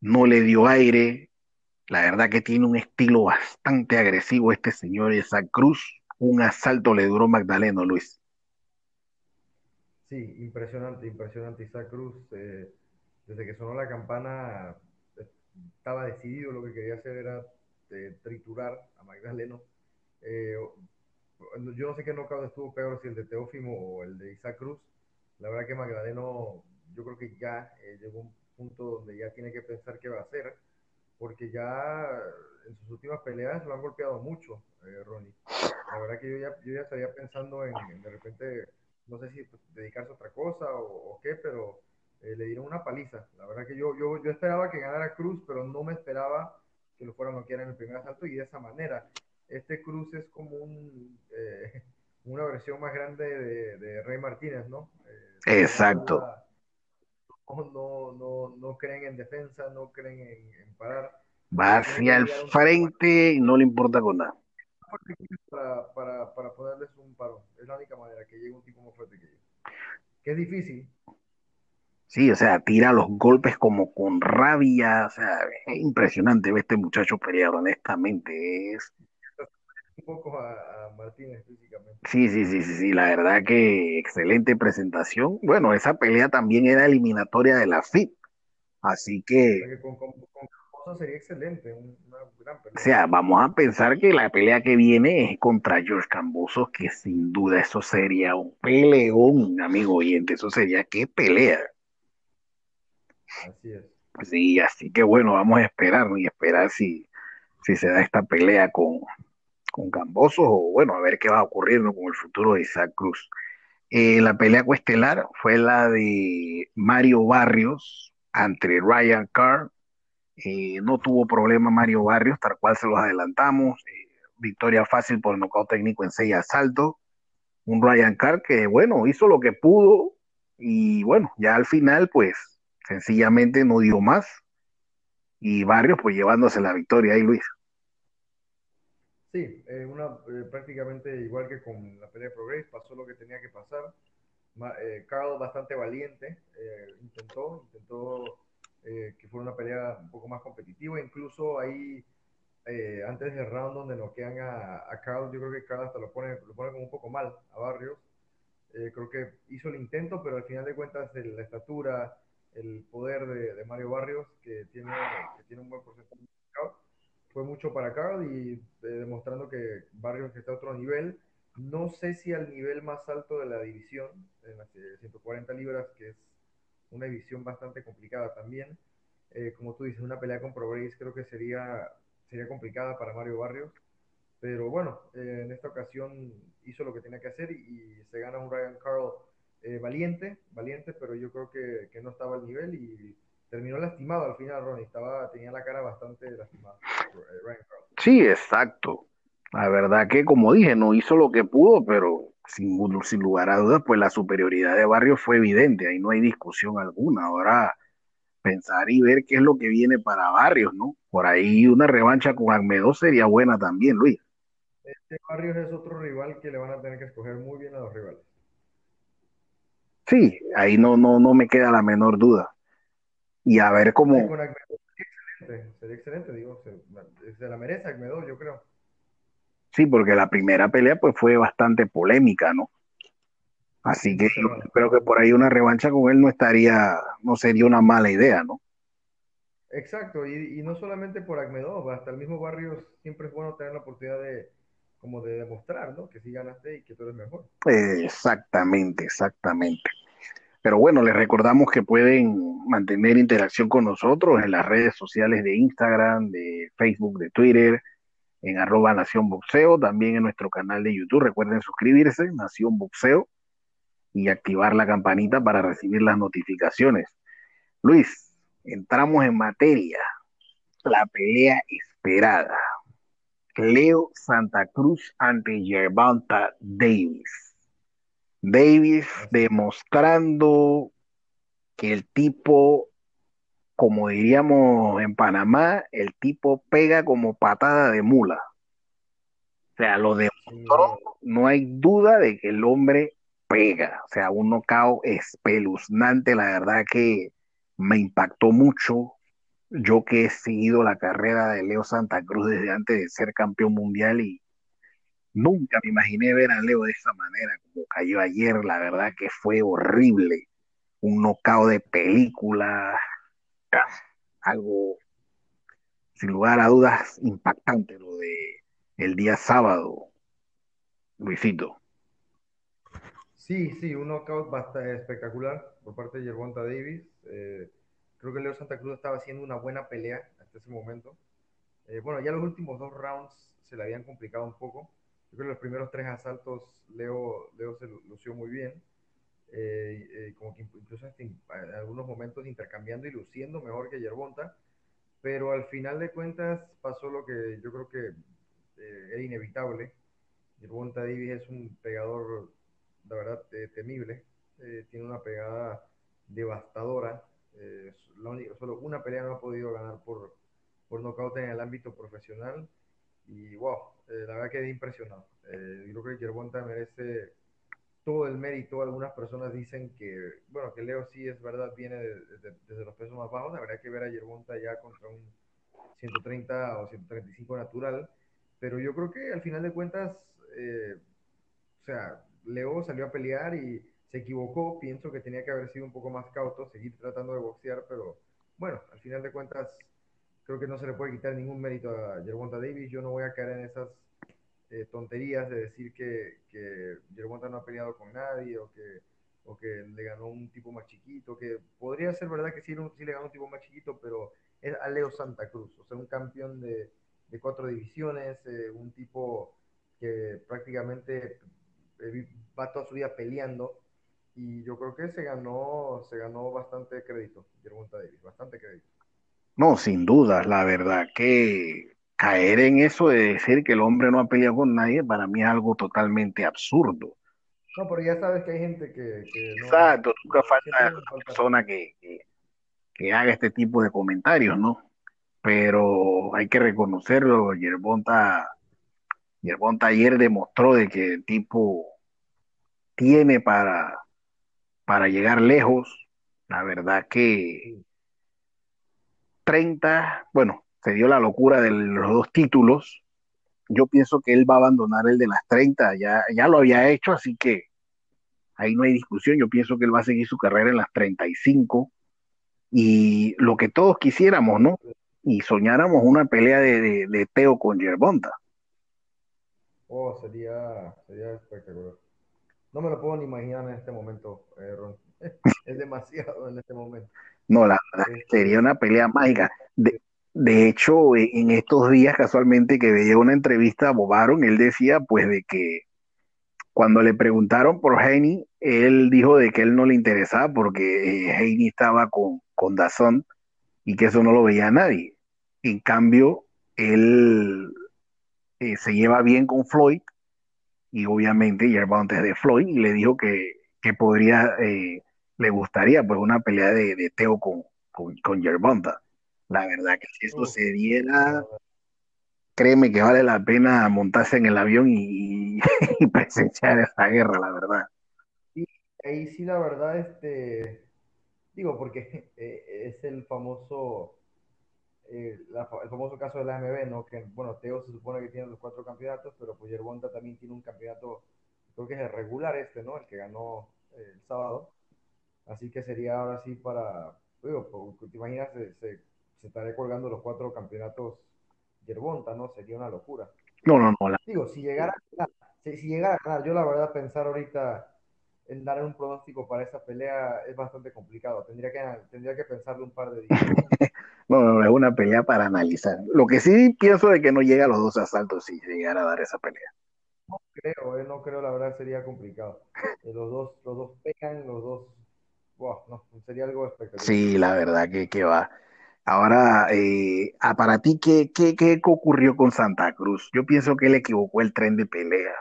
no le dio aire. La verdad que tiene un estilo bastante agresivo este señor Isaac Cruz un asalto le duró Magdaleno, Luis. Sí, impresionante, impresionante. Isaac Cruz, eh, desde que sonó la campana, estaba decidido, lo que quería hacer era eh, triturar a Magdaleno. Eh, yo no sé qué knockout estuvo peor, si el de Teófimo o el de Isaac Cruz. La verdad que Magdaleno, yo creo que ya llegó a un punto donde ya tiene que pensar qué va a hacer, porque ya en sus últimas peleas lo han golpeado mucho, Ronnie. La verdad que yo ya, yo ya estaría pensando en, de repente, no sé si pues, dedicarse a otra cosa o, qué, pero eh, le dieron una paliza. La verdad que yo, yo, yo esperaba que ganara Cruz, pero no me esperaba que lo fueran a noquear en el primer asalto y de esa manera. Este Cruz es como un, eh, una versión más grande de, Rey Martínez, ¿no? Eh, Exacto. No, no, no, creen en defensa, no creen en, en parar. Va hacia el frente y no le importa con nada para, para, para ponerles un paro. Es la única manera que llegue un tipo más fuerte que yo. Que es difícil. Sí, o sea, tira los golpes como con rabia, o sea, es impresionante ver este muchacho pelear, honestamente, es... Un poco a, Martínez físicamente. Sí, sí, sí, sí, sí, la verdad que excelente presentación. Bueno, esa pelea también era eliminatoria de la FIP, así que... Con, con, sería excelente, una gran pelea. O sea, vamos a pensar que la pelea que viene es contra George Cambosos, que sin duda eso sería un peleón, amigo oyente, eso sería qué pelea. Así es. Sí, así que bueno, vamos a esperar y esperar si, si se da esta pelea con, con Cambosos o bueno, a ver qué va a ocurrir con el futuro de Isaac Cruz. Eh, la pelea cuestelar fue la de Mario Barrios ante Ryan Carr eh, no tuvo problema Mario Barrios, tal cual se los adelantamos. Eh, victoria fácil por el nocaut técnico en seis asaltos. Un Ryan Carr que, bueno, hizo lo que pudo y, bueno, ya al final, pues, sencillamente no dio más. Y Barrios, pues, llevándose la victoria ahí, Luis. Sí, eh, una, prácticamente igual que con la pelea de Progress, pasó lo que tenía que pasar. Carl bastante valiente, intentó, intentó eh, que fue una pelea un poco más competitiva. Incluso ahí, eh, antes del round donde noquean a, a Carl, yo creo que Carl hasta lo pone, lo pone como un poco mal a Barrios. Eh, creo que hizo el intento, pero al final de cuentas la estatura, el poder de, Mario Barrios, que tiene, que tiene un buen porcentaje fue mucho para Carl y eh, demostrando que Barrios está a otro nivel. No sé si al nivel más alto de la división, en las 140 eh, libras, que es una división bastante complicada también. Eh, como tú dices, una pelea con Pro creo que sería, sería complicada para Mario Barrios. Pero bueno, en esta ocasión hizo lo que tenía que hacer y, se gana un Ryan Carl valiente, valiente, pero yo creo que, que no estaba al nivel y terminó lastimado al final, Ronnie. Estaba, tenía la cara bastante lastimada. Eh, sí, exacto. La verdad que, como dije, no hizo lo que pudo, pero sin, sin lugar a dudas, pues la superioridad de Barrio fue evidente. Ahí no hay discusión alguna. Ahora pensar y ver qué es lo que viene para Barrios, ¿no? Por ahí una revancha con Agmedo sería buena también, Luis. Este Barrios es otro rival que le van a tener que escoger muy bien a los rivales. Sí, ahí no, no, no me queda la menor duda y a ver cómo... sería excelente, sería excelente, digo, se, la merece yo creo. Sí, porque la primera pelea pues fue bastante polémica, ¿no? Así que yo creo que por ahí una revancha con él no estaría, no sería una mala idea, ¿no? Exacto, y, no solamente por Agmedo, hasta el mismo Barrios siempre es bueno tener la oportunidad de como de demostrar, ¿no? Que sí ganaste y que tú eres mejor. exactamente, exactamente. Pero bueno, les recordamos que pueden mantener interacción con nosotros en las redes sociales de Instagram, de Facebook, de Twitter, en arroba Nación Boxeo, también en nuestro canal de YouTube. Recuerden suscribirse, Nación Boxeo, y activar la campanita para recibir las notificaciones. Luis, entramos en materia. La pelea esperada. Leo Santa Cruz ante Gervonta Davis. Davis demostrando que el tipo, como diríamos en Panamá, el tipo pega como patada de mula. O sea, lo demostró, no hay duda de que el hombre pega. O sea, un knockout espeluznante, la verdad que me impactó mucho. Yo que he seguido la carrera de Leo Santa Cruz desde antes de ser campeón mundial y Nunca me imaginé ver a Leo de esa manera, como cayó ayer, la verdad que fue horrible. Un nocao de película, algo sin lugar a dudas impactante lo de el día sábado, Luisito. Sí, sí, un knockout bastante espectacular por parte de Gervonta Davis. Eh, creo que Leo Santa Cruz estaba haciendo una buena pelea hasta ese momento. Eh, bueno, ya los últimos dos rounds se le habían complicado un poco. Yo creo que los primeros tres asaltos Leo, Leo se lució muy bien. Eh, eh, como que incluso en algunos momentos intercambiando y luciendo mejor que Yerbonta, pero al final de cuentas pasó lo que yo creo que eh, era inevitable. Yerbonta Davis es un pegador, la verdad, temible, tiene una pegada devastadora, solo una pelea no ha podido ganar por, por nocaut en el ámbito profesional y wow, eh, la verdad que impresionado. Eh, creo que Yerbonta merece todo el mérito. Algunas personas dicen que, bueno, que Leo sí es verdad, viene desde los pesos más bajos. Habría que ver a Yerbonta ya contra un 130 o 135 natural. Pero yo creo que al final de cuentas, eh, o sea, Leo salió a pelear y se equivocó. Pienso que tenía que haber sido un poco más cauto, seguir tratando de boxear, pero bueno, al final de cuentas creo que no se le puede quitar ningún mérito a Gervonta Davis. Yo no voy a caer en esas eh, tonterías de decir que, que Gervonta no ha peleado con nadie o que, o que le ganó un tipo más chiquito, que podría ser verdad que sí, le ganó un tipo más chiquito, pero es a Leo Santa Cruz, o sea, un campeón de, de cuatro divisiones, eh, un tipo que prácticamente eh, va toda su vida peleando y yo creo que se ganó, se ganó bastante crédito, Gervonta Davis, bastante crédito. No, sin duda, la verdad que caer en eso de decir que el hombre no ha peleado con nadie, para mí es algo totalmente absurdo. No, pero ya sabes que hay gente que... Exacto, nunca falta una persona que, que, haga este tipo de comentarios, ¿no? Pero hay que reconocerlo, Yerbonta, Yerbonta ayer demostró de que el tipo tiene para, para llegar lejos. La verdad que 30, bueno, se dio la locura de los dos títulos. Yo pienso que él va a abandonar el de las 30, ya, ya lo había hecho, así que ahí no hay discusión. Yo pienso que él va a seguir su carrera en las 35. y lo que todos quisiéramos, ¿no? Y soñáramos una pelea de, de, de Teo con Yerbonta. Oh, sería, sería espectacular. No me lo puedo ni imaginar en este momento, eh, Ron. <laughs> Es demasiado en este momento. No, la verdad Este, sería una pelea mágica. De, de hecho, e- en estos días casualmente que veía una entrevista a Bob Arum, él decía pues de que cuando le preguntaron por Haney, él dijo de que él no le interesaba porque eh, Haney estaba con, con DAZN y que eso no lo veía nadie. En cambio, él eh, se lleva bien con Floyd y obviamente Yerbonta es de Floyd y le dijo que, que podría, eh, le gustaría pues una pelea de, Teo con, con, con. La verdad que si eso uf, se diera, créeme que vale la pena montarse en el avión y, y <laughs> presenciar esa guerra, la verdad. Y ahí sí, la verdad, este, digo, porque <laughs> eh, es el famoso, eh, la el famoso caso de la AMB, ¿no? Que, bueno, Teo se supone que tiene los cuatro campeonatos, pero pues Yerbonta también tiene un campeonato, creo que es el regular este, ¿no? El que ganó eh, el sábado. Así que sería ahora sí para, digo, po- te imaginas, se, se, se estaría colgando los cuatro campeonatos Yerbonta, ¿no? Sería una locura. No, no, no, la- Digo, si llegara a ganar, si, si llegara a ganar, yo la verdad pensar ahorita en dar un pronóstico para esa pelea es bastante complicado. Tendría que, tendría que pensarlo un par de días. <laughs> no, no, no, es una pelea para analizar. Lo que sí pienso de que no llega a los dos asaltos si llegara a dar esa pelea. Creo, eh, no creo, la verdad sería complicado. Eh, los dos, los dos pegan, los dos, wow, no, sería algo espectacular. Sí, la verdad que, que va. Ahora, eh, ah, para ti, ¿qué, qué, qué ocurrió con Santa Cruz? Yo pienso que él equivocó el tren de pelea.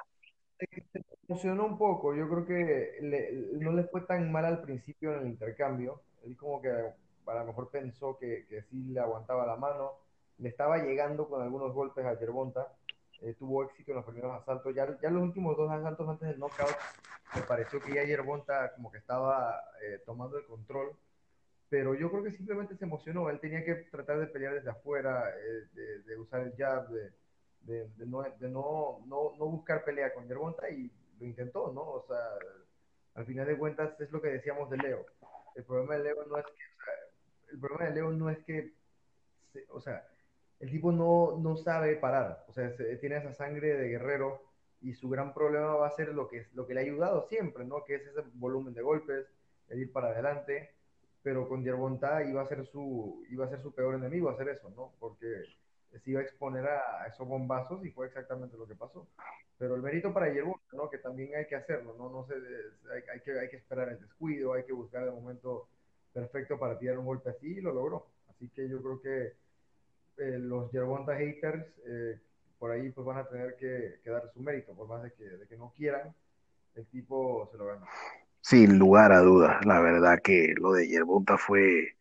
Emocionó un poco, yo creo que le- no le fue tan mal al principio en el intercambio. Él como que a lo mejor pensó que, que sí le aguantaba la mano, le estaba llegando con algunos golpes a Yerbonta, eh, tuvo éxito en los primeros asaltos. Ya, ya los últimos dos asaltos antes del knockout, me pareció que ya Yerbonta como que estaba eh, tomando el control, pero yo creo que simplemente se emocionó. Él tenía que tratar de pelear desde afuera, eh, de, de usar el jab, de, de, de no, no, no, no buscar pelea con Yerbonta y lo intentó, ¿no? O sea, al final de cuentas es lo que decíamos de Leo. El problema de Leo no es que, o sea, el problema de Leo no es que, se- o sea, el tipo no, no sabe parar, o sea, se- tiene esa sangre de guerrero y su gran problema va a ser lo que, lo que le ha ayudado siempre, ¿no? Que es ese volumen de golpes, el ir para adelante, pero con Yerbonta iba a ser su, iba a ser su peor enemigo hacer eso, ¿no? Porque se iba a exponer a, esos bombazos y fue exactamente lo que pasó. Pero el mérito para Yerbonta, ¿no? Que también hay que hacerlo, ¿no? No se, hay, hay, que, hay que esperar el descuido, hay que buscar el momento perfecto para tirar un golpe así y lo logró. Así que yo creo que eh, los Yerbonta haters eh, por ahí pues van a tener que, que dar su mérito, por más de que, de que no quieran, el tipo se lo ganó. Sin lugar a dudas, la verdad que lo de Yerbonta fue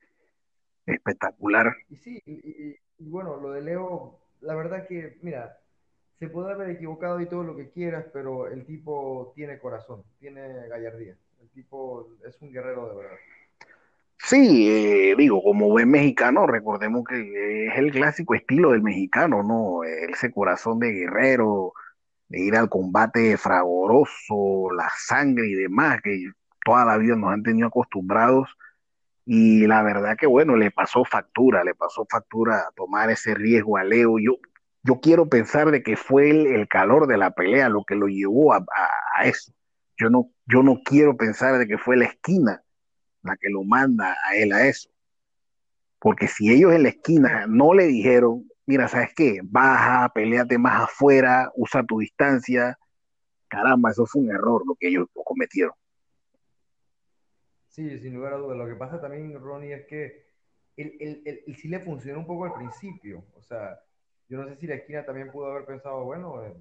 espectacular. Y sí, y, y- y bueno, lo de Leo, la verdad que, mira, se puede haber equivocado y todo lo que quieras, pero el tipo tiene corazón, tiene gallardía. El tipo es un guerrero de verdad. Sí, eh, digo, como buen mexicano, recordemos que es el clásico estilo del mexicano, ¿no? Ese corazón de guerrero, de ir al combate fragoroso, la sangre y demás, que toda la vida nos han tenido acostumbrados. Y la verdad que, bueno, le pasó factura, le pasó factura tomar ese riesgo a Leo. Yo, yo quiero pensar de que fue el, calor de la pelea lo que lo llevó a, a, a eso. Yo no, yo no quiero pensar de que fue la esquina la que lo manda a él a eso. Porque si ellos en la esquina no le dijeron, mira, ¿sabes qué? Baja, peleate más afuera, usa tu distancia. Caramba, eso fue un error lo que ellos cometieron. Sí, sin lugar a dudas. Lo que pasa también, Ronnie, es que él sí le funcionó un poco al principio. O sea, yo no sé si la esquina también pudo haber pensado, bueno, eh,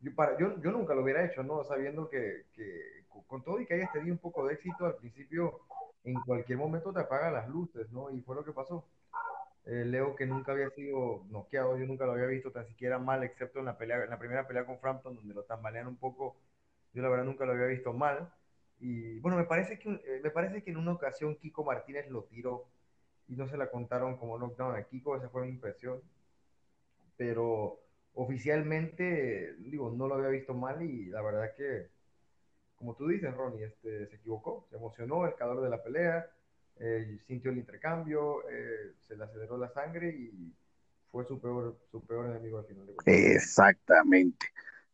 yo, para, yo, yo nunca lo hubiera hecho, ¿no? Sabiendo que, que con todo y que hayas tenido un poco de éxito al principio, en cualquier momento te apagan las luces, ¿no? Y fue lo que pasó. Eh, Leo, que nunca había sido noqueado, yo nunca lo había visto tan siquiera mal, excepto en la pelea, en la primera pelea con Frampton, donde lo tambalean un poco. Yo la verdad nunca lo había visto mal. Y bueno, me parece que, eh, me parece que en una ocasión Kiko Martínez lo tiró y no se la contaron como knockdown a Kiko, esa fue mi impresión. Pero oficialmente, digo, no lo había visto mal y la verdad que, como tú dices, Ronnie, este, se equivocó, se emocionó el calor de la pelea, eh, sintió el intercambio, eh, se le aceleró la sangre y fue su peor, su peor enemigo al final de. Exactamente.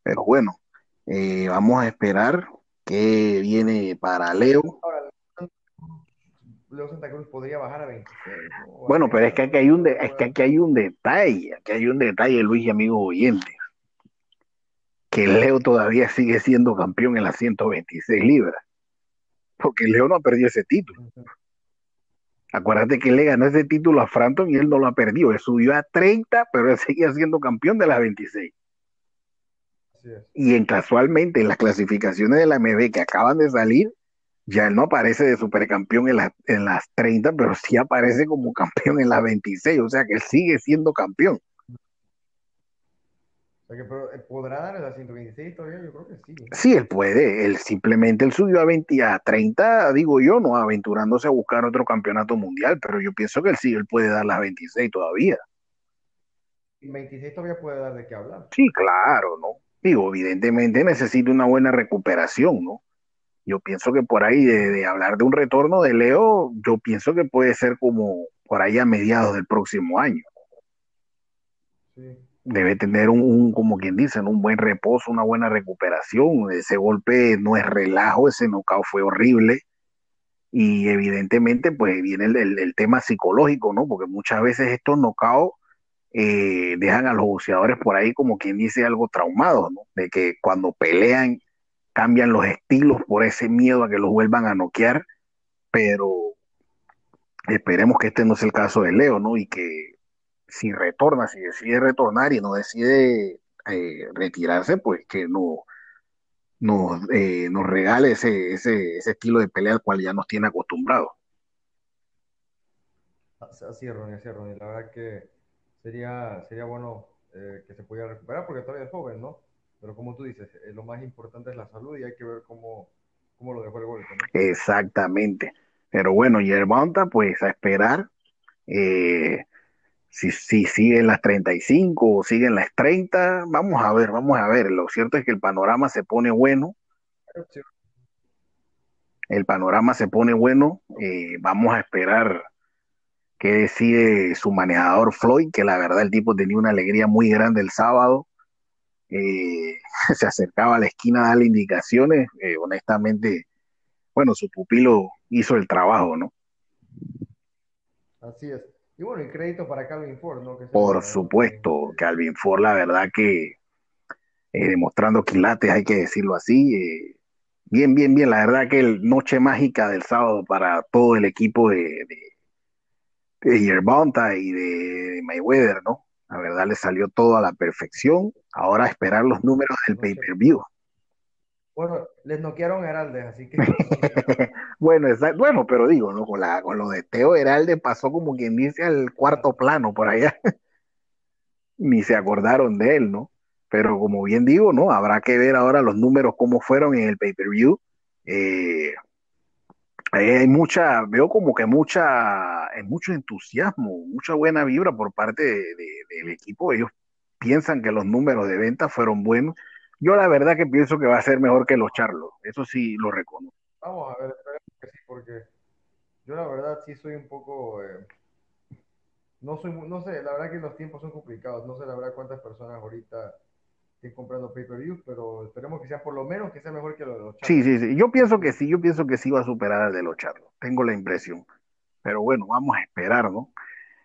Pero bueno, eh, vamos a esperar qué viene para Leo. Ahora, Leo Santa Cruz podría bajar a 26. ¿no? O Bueno, a pero es que 30, aquí hay un, de- es que aquí hay un detalle, aquí hay un detalle, Luis y amigos oyentes, que Leo todavía sigue siendo campeón en las 126 libras, porque Leo no ha perdido ese título. Acuérdate que él le ganó ese título a Frampton y él no lo ha perdido. Él subió a 30, pero él <laughs> seguía siendo campeón de las 26. Así es. Y en casualmente en las clasificaciones de la MB que acaban de salir, ya él no aparece de supercampeón en, las en las 30, pero sí aparece como campeón en las 26. O sea que él sigue siendo campeón. O sea que, pero, eh, ¿podrá dar a 126 todavía? Yo creo que sí. Sí, él puede. Él simplemente él subió a 20, a 30, digo yo, no aventurándose a buscar otro campeonato mundial, pero yo pienso que él sí, él puede dar las 26 todavía. Y 26 todavía puede dar de qué hablar. Sí, claro, ¿no? Digo, evidentemente necesita una buena recuperación, ¿no? Yo pienso que por ahí de, de hablar de un retorno de Leo, yo pienso que puede ser como por ahí a mediados del próximo año. Sí. Debe tener un, como quien dice, un buen reposo, una buena recuperación. Ese golpe no es relajo, ese knockout fue horrible. Y evidentemente, pues viene el tema psicológico, ¿no? Porque muchas veces estos knockouts eh, dejan a los boxeadores por ahí, como quien dice, algo traumados, ¿no? De que cuando pelean cambian los estilos por ese miedo a que los vuelvan a noquear, pero esperemos que este no sea el caso de Leo, ¿no? Y que si retorna, si decide retornar y no decide eh, retirarse, pues que no nos, eh, nos regale ese, ese, ese estilo de pelea al cual ya nos tiene acostumbrados. Así es, Ronnie, así es, Ronnie. La verdad que sería, sería bueno eh, que se pudiera recuperar porque todavía es joven, ¿no? Pero como tú dices, eh, lo más importante es la salud y hay que ver cómo, cómo lo dejó el golpe, ¿no? Exactamente. Pero bueno, Yerbonta, pues a esperar. eh, si, si siguen las 35 o siguen las 30, vamos a ver, vamos a ver. Lo cierto es que el panorama se pone bueno, el panorama se pone bueno. eh, vamos a esperar qué decide su manejador Floyd, que la verdad el tipo tenía una alegría muy grande el sábado. eh, <laughs> se acercaba a la esquina a darle indicaciones. eh, honestamente, bueno, su pupilo hizo el trabajo, ¿no? Así es. Y bueno, y crédito para Calvin Ford, ¿no? Que el Por supuesto. Calvin Ford, la verdad que eh, demostrando quilates, hay que decirlo así. eh, bien, bien, bien. La verdad que el noche mágica del sábado para todo el equipo de, de, de Yerbonta y de, de Mayweather, ¿no? La verdad le salió todo a la perfección. Ahora a esperar los números del pay-per-view. Bueno, les noquearon a Heraldes, así que <laughs> Bueno, bueno, pero digo, ¿no? Con, la, con lo de Teo Heralde pasó como quien dice al cuarto plano por allá. <laughs> Ni se acordaron de él, ¿no? Pero como bien digo, ¿no? Habrá que ver ahora los números cómo fueron en el pay-per-view. Eh, ahí hay mucha, veo como que mucha, hay mucho entusiasmo, mucha buena vibra por parte de- de- del equipo. Ellos piensan que los números de venta fueron buenos. Yo la verdad que pienso que va a ser mejor que los Charlos. Eso sí lo reconozco. vamos a ver, esperemos que sí, porque yo la verdad sí soy un poco, eh, no soy, no sé, la verdad que los tiempos son complicados, no sé la verdad cuántas personas ahorita estén comprando pay-per-view, pero esperemos que sea por lo menos que sea mejor que lo de los Sí, Chargers. sí, sí. Yo pienso que sí, yo pienso que sí va a superar al de los Charlos. Tengo la impresión. Pero bueno, vamos a esperar, ¿no?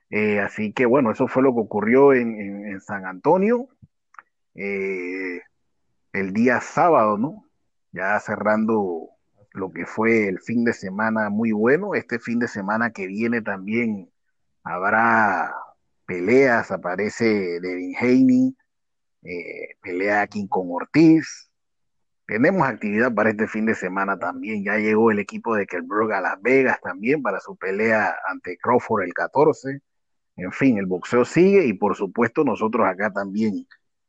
Eh, así que bueno, eso fue lo que ocurrió en, en- en San Antonio eh, el día sábado, ¿no? Ya cerrando lo que fue el fin de semana muy bueno. Este fin de semana que viene también habrá peleas, aparece Devin Haney, eh, pelea King con Ortiz. Tenemos actividad para este fin de semana también. Ya llegó el equipo de Kelbrook a Las Vegas también para su pelea ante Crawford el 14. En fin, el boxeo sigue y por supuesto nosotros acá también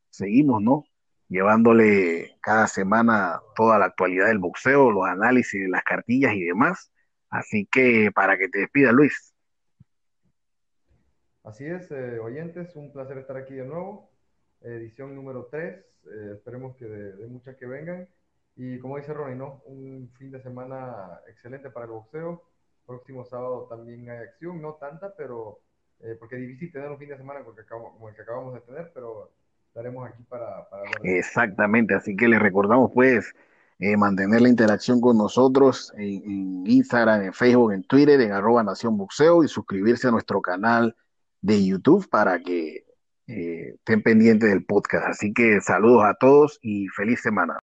seguimos, ¿no? Llevándole cada semana toda la actualidad del boxeo, los análisis las cartillas y demás. Así que para que te despidas, Luis. Así es, eh, oyentes, un placer estar aquí de nuevo. Edición número 3, eh, esperemos que de, muchas que vengan. Y como dice Ronnie, ¿no? Un fin de semana excelente para el boxeo. próximo sábado también hay acción, no tanta, pero eh, porque es difícil tener un fin de semana como el que acabamos de tener, pero estaremos aquí para, para. Exactamente, así que les recordamos pues eh, mantener la interacción con nosotros en, Instagram, en Facebook, en Twitter, en arroba Nación y suscribirse a nuestro canal de YouTube para que eh, estén pendientes del podcast. Así que saludos a todos y feliz semana.